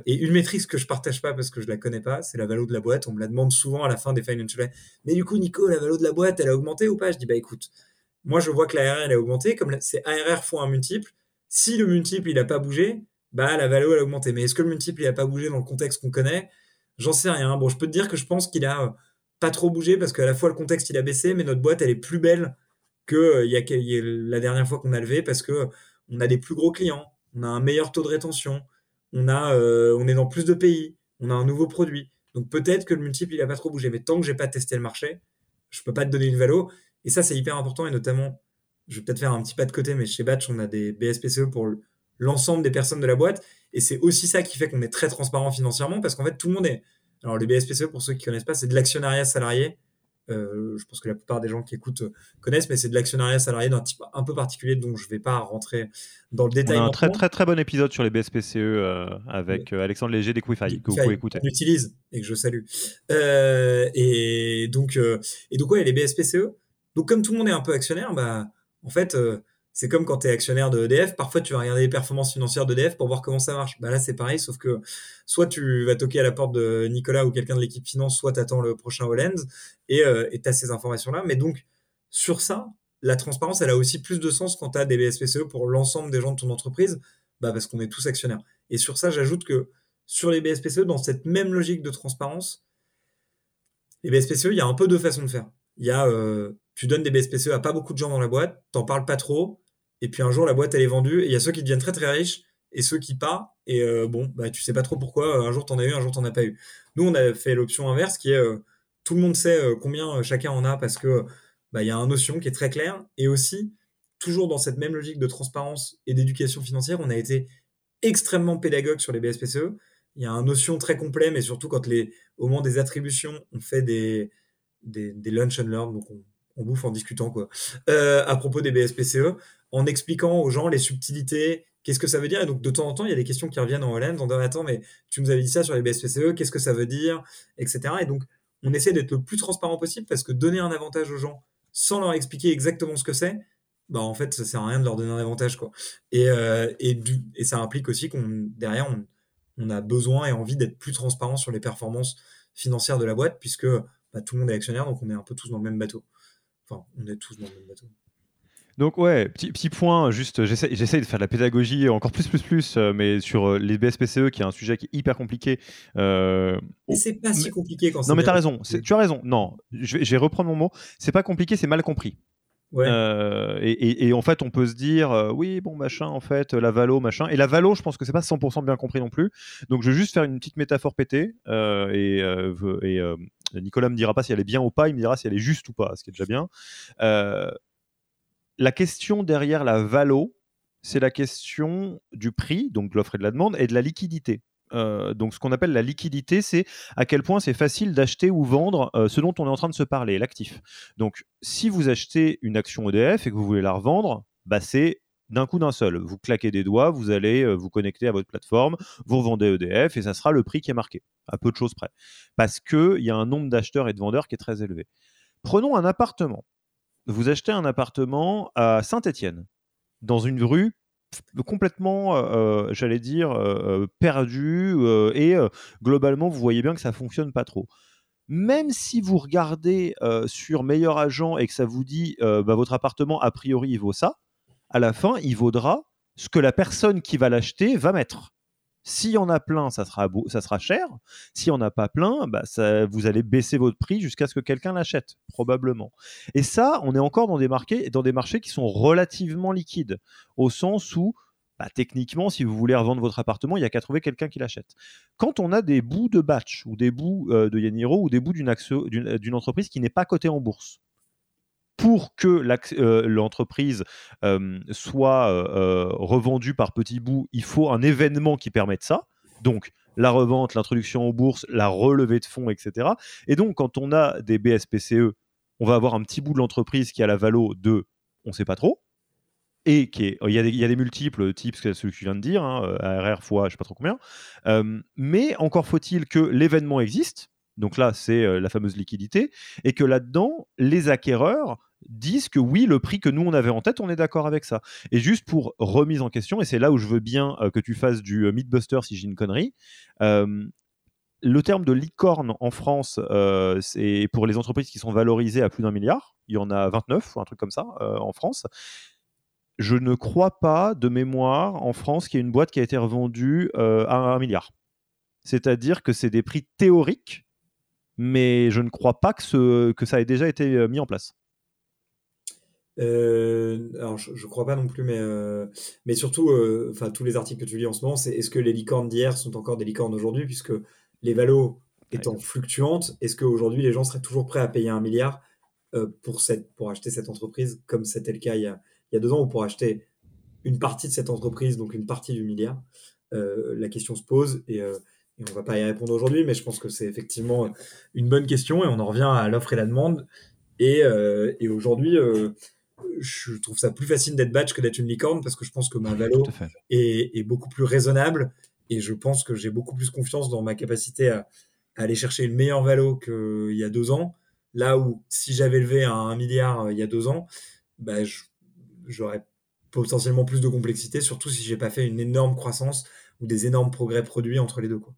une métrique que je partage pas parce que je la connais pas, c'est la valeur de la boîte. On me la demande souvent à la fin des financial. Mais du coup, Nico, la valeur de la boîte, elle a augmenté ou pas? Je dis bah écoute, moi je vois que la elle a augmenté, comme c'est ARR fois un multiple. Si le multiple il a pas bougé, bah la valeur elle a augmenté. Mais est-ce que le multiple il a pas bougé dans le contexte qu'on connaît? J'en sais rien. Bon, je peux te dire que je pense qu'il a euh, pas trop bougé parce qu'à la fois le contexte il a baissé, mais notre boîte elle est plus belle que euh, la dernière fois qu'on a levé parce que on a des plus gros clients, on a un meilleur taux de rétention, on euh, est dans plus de pays, on a un nouveau produit. Donc peut-être que le multiple il a pas trop bougé, mais tant que j'ai pas testé le marché, je peux pas te donner une valo. Et ça c'est hyper important et notamment, je vais peut-être faire un petit pas de côté, mais chez Batch on a des BSPCE pour l'ensemble des personnes de la boîte. Et c'est aussi ça qui fait qu'on est très transparent financièrement parce qu'en fait, tout le monde est. Alors, les BSPCE, pour ceux qui connaissent pas, c'est de l'actionnariat salarié. Euh, je pense que la plupart des gens qui écoutent euh, connaissent, mais c'est de l'actionnariat salarié d'un type un peu particulier, dont je ne vais pas rentrer dans le détail. On a un très, très très bon épisode sur les BSPCE euh, avec Alexandre Léger d'Equify que vous pouvez écouter. On utilise et que je salue. et donc, et donc ouais, les BSPCE. Donc comme tout le monde est un peu actionnaire, bah en fait c'est comme quand tu es actionnaire de EDF, parfois tu vas regarder les performances financières d'EDF pour voir comment ça marche. Bah là, c'est pareil, sauf que soit tu vas toquer à la porte de Nicolas ou quelqu'un de l'équipe finance, soit tu attends le prochain Hollands et euh, tu as ces informations-là. Mais donc, sur ça, la transparence, elle a aussi plus de sens quand tu as des BSPCE pour l'ensemble des gens de ton entreprise, bah parce qu'on est tous actionnaires. Et sur ça, j'ajoute que sur les BSPCE, dans cette même logique de transparence, les BSPCE, il y a un peu deux façons de faire. Il y a, euh, tu donnes des BSPCE à pas beaucoup de gens dans la boîte, t'en parles pas trop, et puis un jour, la boîte, elle est vendue. Et il y a ceux qui deviennent très très riches et ceux qui partent. Et euh, bon, bah, tu sais pas trop pourquoi. Un jour, t'en as eu, un jour, t'en as pas eu. Nous, on a fait l'option inverse qui est euh, tout le monde sait euh, combien chacun en a parce que bah, y a une notion qui est très claire. Et aussi, toujours dans cette même logique de transparence et d'éducation financière, on a été extrêmement pédagogue sur les BSPCE. Il y a une notion très complet, mais surtout quand les, au moment des attributions, on fait des, des, lunch and learn, donc on, on bouffe en discutant quoi. à propos des BSPCE, en expliquant aux gens les subtilités, qu'est-ce que ça veut dire. Et donc, de temps en temps, il y a des questions qui reviennent en Holland en disant Attends, mais tu nous avais dit ça sur les BSPCE, qu'est-ce que ça veut dire, etc. Et donc, on essaie d'être le plus transparent possible parce que donner un avantage aux gens sans leur expliquer exactement ce que c'est, bah en fait, ça sert à rien de leur donner un avantage. Quoi. Et, euh, ça implique aussi qu'on derrière, on, on, a besoin et envie d'être plus transparent sur les performances financières de la boîte puisque bah, tout le monde est actionnaire, donc on est un peu tous dans le même bateau. Enfin, on est tous dans le même bateau. Donc ouais, petit, petit point, juste j'essaie de faire de la pédagogie encore plus plus plus, euh, mais sur euh, les BSPCE qui est un sujet qui est hyper compliqué. Euh, c'est pas si compliqué quand Non mais t'as raison, tu as raison. Non, je vais, reprendre mon mot. C'est pas compliqué, c'est mal compris. Ouais. et, et, en fait, on peut se dire, oui, bon, machin, en fait, la valo, machin. Et la valo, je pense que c'est pas 100% bien compris non plus. Donc, je vais juste faire une petite métaphore pétée. et, et Nicolas me dira pas si elle est bien ou pas, il me dira si elle est juste ou pas, ce qui est déjà bien la question derrière la valo, c'est la question du prix, donc de l'offre et de la demande, et de la liquidité. Euh, donc ce qu'on appelle la liquidité, c'est à quel point c'est facile d'acheter ou vendre euh, ce dont on est en train de se parler, l'actif. Donc si vous achetez une action EDF et que vous voulez la revendre, bah, c'est d'un coup d'un seul. Vous claquez des doigts, vous allez euh, vous connecter à votre plateforme, vous revendez EDF et ça sera le prix qui est marqué, à peu de choses près. Parce qu'il y a un nombre d'acheteurs et de vendeurs qui est très élevé. Prenons un appartement. Vous achetez un appartement à Saint-Étienne, dans une rue complètement, euh, euh, j'allais dire, perdue, et globalement, vous voyez bien que ça fonctionne pas trop même si vous regardez sur meilleur agent et que ça vous dit bah, votre appartement a priori il vaut ça, à la fin, il vaudra ce que la personne qui va l'acheter va mettre. S'il y en a plein, ça sera, ça sera cher. S'il n'y en a pas plein, bah, vous allez baisser votre prix jusqu'à ce que quelqu'un l'achète, probablement. Et ça, on est encore dans des, marchés, dans des marchés qui sont relativement liquides, au sens où, bah, techniquement, si vous voulez revendre votre appartement, il n'y a qu'à trouver quelqu'un qui l'achète. Quand on a des bouts de batch, ou des bouts euh, de Yaniro, ou des bouts d'une entreprise qui n'est pas cotée en bourse, pour que euh, l'entreprise soit revendue par petits bouts, il faut un événement qui permette ça. Donc, la revente, l'introduction aux bourses, la relevée de fonds, etc. Et donc, quand on a des BSPCE, on va avoir un petit bout de l'entreprise qui a la valo de on ne sait pas trop. Et qui est, il, y a des, multiples types, celui que tu viens de dire, hein, ARR fois je ne sais pas trop combien. mais encore faut-il que l'événement existe, donc là, c'est euh, la fameuse liquidité. Et que là-dedans, les acquéreurs disent que oui, le prix que nous, on avait en tête, on est d'accord avec ça. Et juste pour remise en question, et c'est là où je veux bien euh, que tu fasses du euh, Mythbuster si j'ai une connerie, le terme de licorne en France, c'est pour les entreprises qui sont valorisées à plus d'un milliard. Il y en a 29 ou un truc comme ça en France. Je ne crois pas de mémoire en France qu'il y ait une boîte qui a été revendue à un milliard. C'est-à-dire que c'est des prix théoriques mais je ne crois pas que, ce, que ça ait déjà été euh, mis en place. Euh, alors je, ne crois pas non plus, mais euh, mais surtout, enfin tous les articles que tu lis en ce moment, c'est est-ce que les licornes d'hier sont encore des licornes aujourd'hui, puisque les valos étant fluctuantes, est-ce qu'aujourd'hui les gens seraient toujours prêts à payer un milliard pour cette pour acheter cette entreprise, comme c'était le cas il y, a, il y a deux ans, ou pour acheter une partie de cette entreprise, donc une partie du milliard? La question se pose et et on va pas y répondre aujourd'hui, mais je pense que c'est effectivement une bonne question et on en revient à l'offre et la demande. Et, euh, et aujourd'hui, euh, je trouve ça plus facile d'être batch que d'être une licorne parce que je pense que ma valo est, est, beaucoup plus raisonnable et je pense que j'ai beaucoup plus confiance dans ma capacité à, aller chercher une meilleure valo qu'il y a deux ans. Là où si j'avais levé à un milliard euh, il y a deux ans, bah, j'aurais potentiellement plus de complexité, surtout si j'ai pas fait une énorme croissance ou des énormes progrès produits entre les deux. Quoi.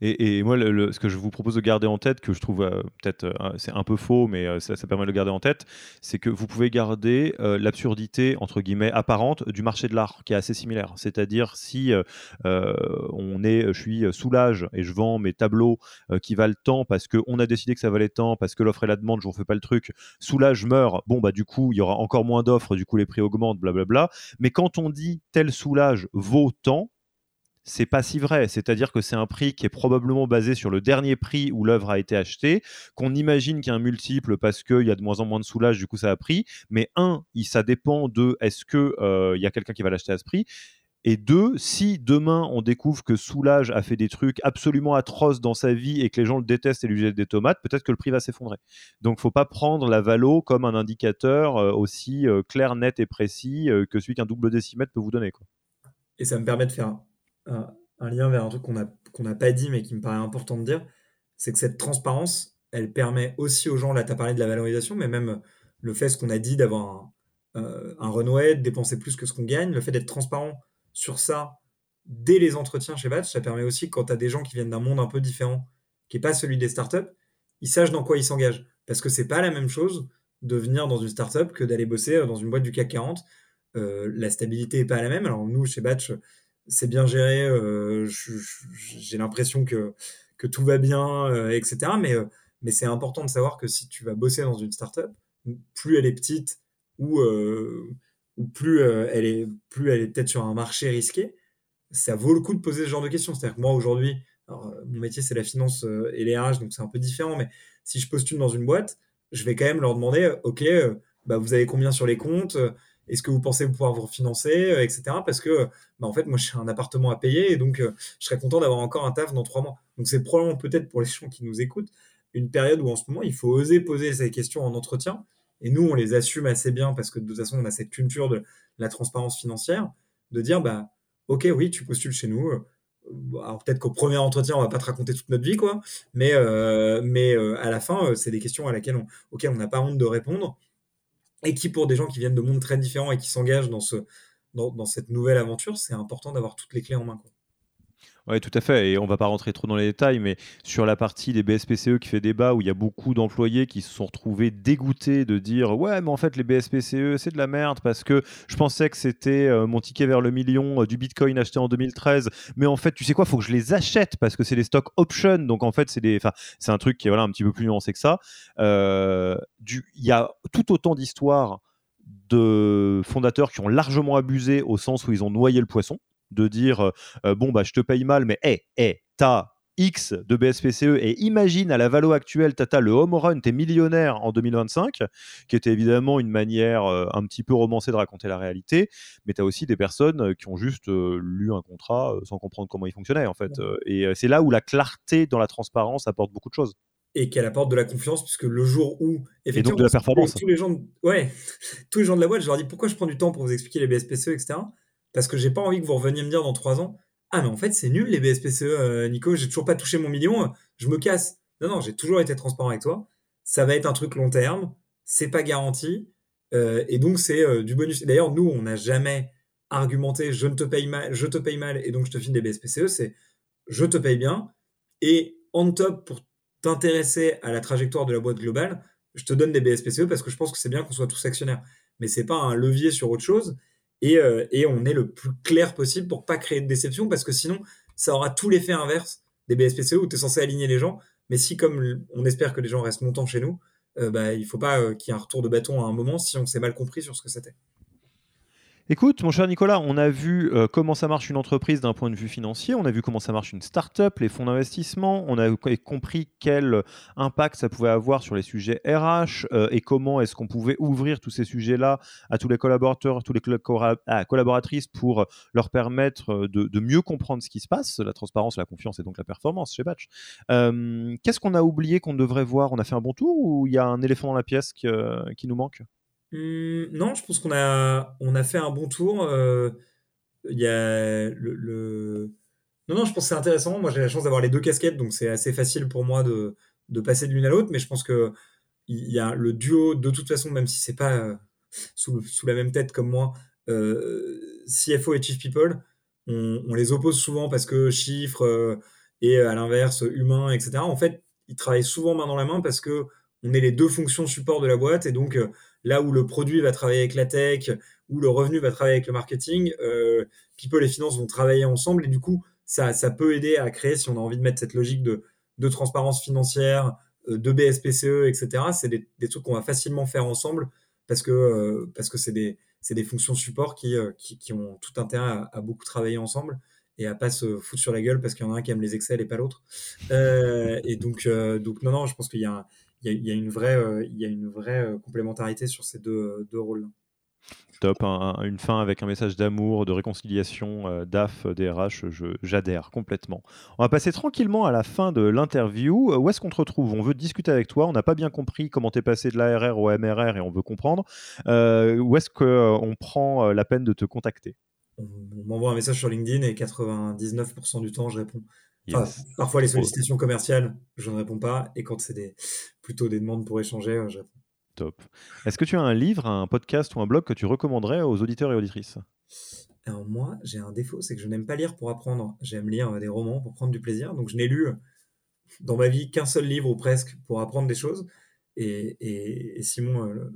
Et, moi, ce que je vous propose de garder en tête, que je trouve euh, peut-être euh, c'est un peu faux, mais euh, ça, permet de le garder en tête, c'est que vous pouvez garder l'absurdité entre guillemets apparente du marché de l'art, qui est assez similaire. C'est-à-dire si on est, je suis soulage et je vends mes tableaux qui valent tant parce qu'on a décidé que ça valait tant, parce que l'offre et la demande, je ne refais pas le truc. Soulage meurt, bon bah du coup il y aura encore moins d'offres, du coup les prix augmentent, blablabla. Mais quand on dit tel soulage vaut tant, c'est pas si vrai. C'est-à-dire que c'est un prix qui est probablement basé sur le dernier prix où l'œuvre a été achetée, qu'on imagine qu'il y a un multiple parce qu'il y a de moins en moins de soulage, du coup ça a pris. Mais un, ça dépend de est-ce qu'il euh, y a quelqu'un qui va l'acheter à ce prix. Et deux, si demain on découvre que Soulage a fait des trucs absolument atroces dans sa vie et que les gens le détestent et lui jettent des tomates, peut-être que le prix va s'effondrer. Donc faut pas prendre la valo comme un indicateur euh, aussi euh, clair, net et précis que celui qu'un double décimètre peut vous donner. Et ça me permet de faire un, lien vers un truc qu'on n'a pas dit mais qui me paraît important de dire, c'est que cette transparence, elle permet aussi aux gens, là tu as parlé de la valorisation, mais même le fait, ce qu'on a dit, d'avoir un, euh, un runway, de dépenser plus que ce qu'on gagne, le fait d'être transparent sur ça dès les entretiens chez Batch, ça permet aussi quand tu as des gens qui viennent d'un monde un peu différent, qui n'est pas celui des startups, ils sachent dans quoi ils s'engagent. Parce que c'est pas la même chose de venir dans une startup que d'aller bosser dans une boîte du CAC 40. Euh, la stabilité n'est pas la même. Alors nous, chez Batch, c'est bien géré, euh, j'ai l'impression que, tout va bien, euh, etc. Mais, euh, mais c'est important de savoir que si tu vas bosser dans une startup, plus elle est petite ou, ou plus, elle est, plus elle est peut-être sur un marché risqué, ça vaut le coup de poser ce genre de questions. C'est-à-dire que moi, aujourd'hui, mon métier, c'est la finance et les RH, donc c'est un peu différent, mais si je postule dans une boîte, je vais quand même leur demander, OK, bah, vous avez combien sur les comptes est-ce que vous pensez pouvoir vous refinancer, euh, etc. Parce que, bah, en fait, moi, j'ai un appartement à payer et donc, euh, je serais content d'avoir encore un taf dans trois mois. Donc, c'est probablement peut-être pour les gens qui nous écoutent une période où en ce moment, il faut oser poser ces questions en entretien et nous, on les assume assez bien parce que de toute façon, on a cette culture de la transparence financière, de dire, bah, ok, oui, tu postules chez nous. Alors peut-être qu'au premier entretien, on va pas te raconter toute notre vie, quoi. Mais, euh, mais euh, à la fin, euh, c'est des questions à laquelle auxquelles on n'a pas honte de répondre. Et qui, pour des gens qui viennent de mondes très différents et qui s'engagent dans, ce, dans, cette nouvelle aventure, c'est important d'avoir toutes les clés en main. Oui, tout à fait. Et on va pas rentrer trop dans les détails, mais sur la partie des BSPCE qui fait débat, où il y a beaucoup d'employés qui se sont retrouvés dégoûtés de dire Ouais, mais en fait, les BSPCE, c'est de la merde parce que je pensais que c'était euh, mon ticket vers le million euh, du Bitcoin acheté en 2013. Mais en fait, tu sais quoi, faut que je les achète parce que c'est des stock options. Donc en fait, c'est des... c'est un truc qui est voilà, un petit peu plus nuancé que ça. Euh, il y a tout autant d'histoires de fondateurs qui ont largement abusé au sens où ils ont noyé le poisson de dire euh, euh, bon bah je te paye mal mais hé hey, hey, t'as X de BSPCE et imagine à la valo actuelle, Tata, le home run, t'es millionnaire en 2025, qui était évidemment une manière euh, un petit peu romancée de raconter la réalité, mais tu as aussi des personnes qui ont juste lu un contrat sans comprendre comment il fonctionnait en fait. et c'est là où la clarté dans la transparence apporte beaucoup de choses. Et qu'elle apporte de la confiance, puisque le jour où. Et donc de la performance. Tous les, gens de, ouais, tous les gens de la boîte, je leur dis pourquoi je prends du temps pour vous expliquer les BSPCE, etc parce que j'ai pas envie que vous reveniez me dire dans trois ans Ah, mais en fait, c'est nul les BSPCE, euh, Nico, j'ai toujours pas touché mon million, je me casse. Non, non, j'ai toujours été transparent avec toi. Ça va être un truc long terme, c'est pas garanti, euh, et donc c'est euh, du bonus. D'ailleurs, nous, on n'a jamais argumenté je ne te paye mal, je te paye mal, et donc je te file des BSPCE, c'est je te paye bien, et en top, pour t'intéresser à la trajectoire de la boîte globale, je te donne des BSPCE parce que je pense que c'est bien qu'on soit tous actionnaires. Mais c'est pas un levier sur autre chose. Euh, et, on est le plus clair possible pour pas créer de déception parce que sinon ça aura tout l'effet inverse des BSPCE où tu es censé aligner les gens mais si comme on espère que les gens restent longtemps chez nous euh, bah, il faut pas euh, qu'il y ait un retour de bâton à un moment si on s'est mal compris sur ce que c'était. Écoute, mon cher Nicolas, on a vu euh, comment ça marche une entreprise d'un point de vue financier, on a vu comment ça marche une start-up, les fonds d'investissement, on a compris quel impact ça pouvait avoir sur les sujets RH euh, et comment est-ce qu'on pouvait ouvrir tous ces sujets-là à tous les collaborateurs, tous les collaboratrices pour leur permettre euh, de, mieux comprendre ce qui se passe, la transparence, la confiance et donc la performance chez Batch. Qu'est-ce qu'on a oublié qu'on devrait voir? On a fait un bon tour ou il y a un éléphant dans la pièce qui nous manque? Mmh, non, je pense qu'on a, on a fait un bon tour. Euh, il y a le, Non, non, je pense que c'est intéressant. Moi, j'ai la chance d'avoir les deux casquettes, donc c'est assez facile pour moi de, de passer de l'une à l'autre. Mais je pense que il y a le duo, de toute façon, même si c'est pas euh, sous, sous, la même tête comme moi, euh, CFO et Chief People, on, les oppose souvent parce que chiffres et à l'inverse humain, etc. En fait, ils travaillent souvent main dans la main parce que on est les deux fonctions support de la boîte et donc là où le produit va travailler avec la tech, où le revenu va travailler avec le marketing, euh, People et Finance vont travailler ensemble et du coup, ça, ça peut aider à créer, si on a envie de mettre cette logique de, de transparence financière, euh, de BSPCE, etc. C'est des, trucs qu'on va facilement faire ensemble parce que euh, c'est des, des fonctions support qui, euh, qui, qui, ont tout intérêt à, beaucoup travailler ensemble et à pas se foutre sur la gueule parce qu'il y en a un qui aime les Excel et pas l'autre. Et donc, donc non, non, je pense qu'il y a un, il y, a une vraie, euh, il y a une vraie euh, complémentarité sur ces deux, deux rôles-là. Top, une fin avec un message d'amour, de réconciliation, euh, DAF, DRH, j'adhère complètement. On va passer tranquillement à la fin de l'interview. Où est-ce qu'on te retrouve? On veut discuter avec toi, on n'a pas bien compris comment tu es passé de l'ARR au MRR et on veut comprendre. où est-ce qu'on prend la peine de te contacter? On, m'envoie un message sur LinkedIn et 99% du temps je réponds parfois, les sollicitations commerciales, je ne réponds pas. Et quand c'est des, plutôt des demandes pour échanger, euh, je réponds. Top. Est-ce que tu as un livre, un podcast ou un blog que tu recommanderais aux auditeurs et auditrices? Alors moi, j'ai un défaut, c'est que je n'aime pas lire pour apprendre. J'aime lire euh, des romans pour prendre du plaisir. Donc je n'ai lu dans ma vie qu'un seul livre ou presque pour apprendre des choses. Et, Simon, euh,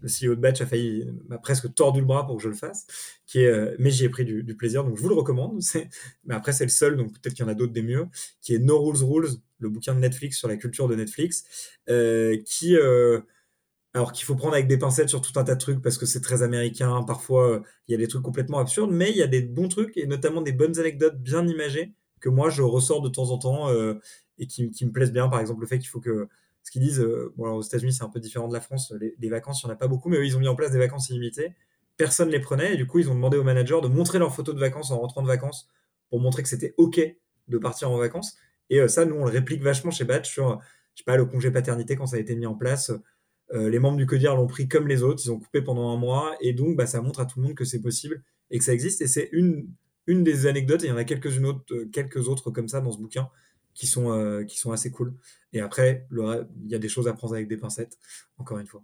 le, CEO de Batch, a failli, m'a presque tordu le bras pour que je le fasse. Qui est, euh, mais j'y ai pris du, plaisir, donc je vous le recommande. Mais après, c'est le seul, donc peut-être qu'il y en a d'autres des mieux, qui est No Rules Rules, le bouquin de Netflix sur la culture de Netflix, euh, qui, alors qu'il faut prendre avec des pincettes sur tout un tas de trucs parce que c'est très américain. Parfois, il y a des trucs complètement absurdes, mais il y a des bons trucs et notamment des bonnes anecdotes bien imagées que moi je ressors de temps en temps et qui, qui me plaisent bien. Par exemple, le fait qu'il faut que ce qu'ils disent, euh, aux États-Unis, c'est un peu différent de la France, les, vacances, il n'y en a pas beaucoup, mais eux, ils ont mis en place des vacances illimitées. Personne ne les prenait, et du coup, ils ont demandé aux managers de montrer leurs photos de vacances en rentrant de vacances pour montrer que c'était OK de partir en vacances. Et euh, ça, nous, on le réplique vachement chez Batch sur, sais pas, le congé paternité quand ça a été mis en place. les membres du CODIR l'ont pris comme les autres, ils ont coupé pendant un mois, et donc bah, ça montre à tout le monde que c'est possible et que ça existe. Et c'est une, des anecdotes, et il y en a quelques autres comme ça dans ce bouquin qui sont, qui sont assez cool. Et après, il y a des choses à prendre avec des pincettes, encore une fois.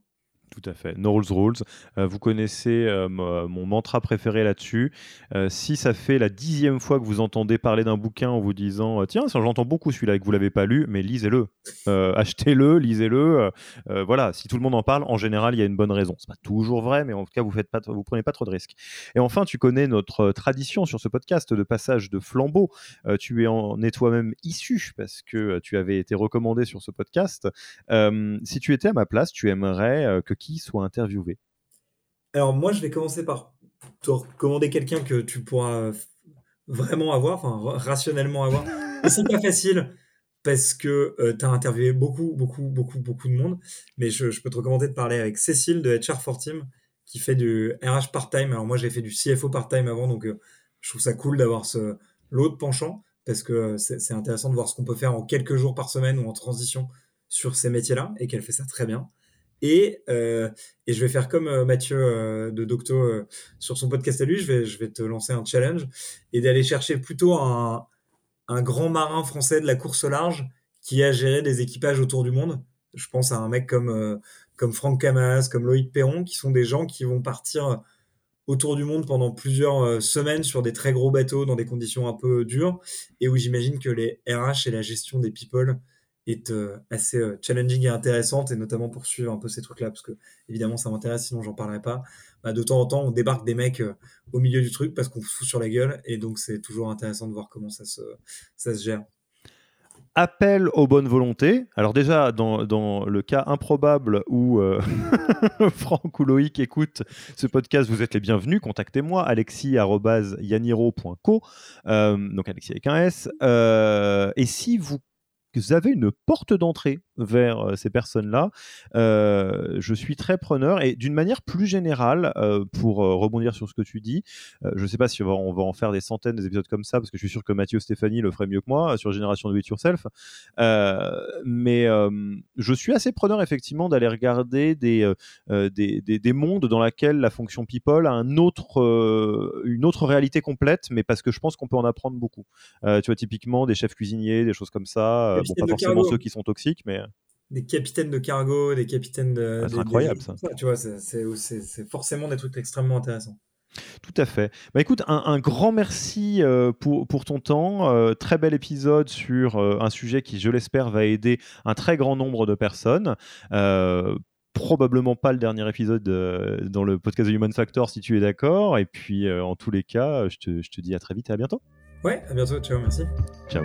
Tout à fait. No rules rules. Euh, vous connaissez euh, mon mantra préféré là-dessus. Euh, si ça fait la dixième fois que vous entendez parler d'un bouquin en vous disant tiens, j'entends beaucoup celui-là et que vous l'avez pas lu, mais lisez-le, achetez-le, lisez-le. voilà. Si tout le monde en parle, en général, il y a une bonne raison. C'est pas toujours vrai, mais en tout cas, vous faites pas, vous prenez pas trop de risques. Et enfin, tu connais notre tradition sur ce podcast de passage de flambeau. tu en es toi-même issu parce que tu avais été recommandé sur ce podcast. si tu étais à ma place, tu aimerais que qui soit interviewé Alors moi, je vais commencer par te recommander quelqu'un que tu pourras vraiment avoir, enfin rationnellement avoir. c'est pas facile parce que euh, tu as interviewé beaucoup, beaucoup, beaucoup, beaucoup de monde. Mais je, peux te recommander de parler avec Cécile de HR for Team qui fait du RH part-time. Alors moi, j'ai fait du CFO part-time avant, donc euh, je trouve ça cool d'avoir ce l'autre penchant parce que c'est intéressant de voir ce qu'on peut faire en quelques jours par semaine ou en transition sur ces métiers-là et qu'elle fait ça très bien. Et, euh, et je vais faire comme euh, Mathieu euh, de Docto sur son podcast à lui, je vais, je vais te lancer un challenge et d'aller chercher plutôt un, un grand marin français de la course au large qui a géré des équipages autour du monde. Je pense à un mec comme, comme Franck Camas, comme Loïc Perron, qui sont des gens qui vont partir autour du monde pendant plusieurs semaines sur des très gros bateaux dans des conditions un peu dures et où j'imagine que les RH et la gestion des people est euh, assez euh, challenging et intéressante, et notamment pour suivre un peu ces trucs-là, parce que évidemment ça m'intéresse, sinon j'en parlerai pas. Bah, de temps en temps, on débarque des mecs euh, au milieu du truc parce qu'on se fout sur la gueule, et donc c'est toujours intéressant de voir comment ça se, ça se gère. Appel aux bonnes volontés. Alors déjà, dans, dans le cas improbable où Franck ou Loïc écoutent ce podcast, vous êtes les bienvenus. Contactez-moi, alexis.yaniro.co, donc Alexis avec un S. et si vous vous avez une porte d'entrée vers ces personnes-là, je suis très preneur. Et d'une manière plus générale, pour rebondir sur ce que tu dis, je ne sais pas si on va, en faire des centaines des épisodes comme ça, parce que je suis sûr que Mathieu Stéphanie le ferait mieux que moi sur Génération de It Yourself. mais je suis assez preneur, effectivement, d'aller regarder des, des, des, mondes dans lesquels la fonction People a un autre, une autre réalité complète, mais parce que je pense qu'on peut en apprendre beaucoup. tu vois, typiquement, des chefs cuisiniers, des choses comme ça. bon, pas forcément ceux qui sont toxiques, mais des capitaines de cargo, des capitaines de. Ah, c'est incroyable ça. Tu vois, c'est forcément des trucs extrêmement intéressants. Tout à fait. Bah écoute, un, grand merci euh, pour, pour, ton temps. Euh, très bel épisode sur euh, un sujet qui, je l'espère, va aider un très grand nombre de personnes. probablement pas le dernier épisode dans le podcast de Human Factor si tu es d'accord. Et puis, en tous les cas, je te, je te dis à très vite et à bientôt. Ouais, à bientôt. Ciao, merci. Ciao.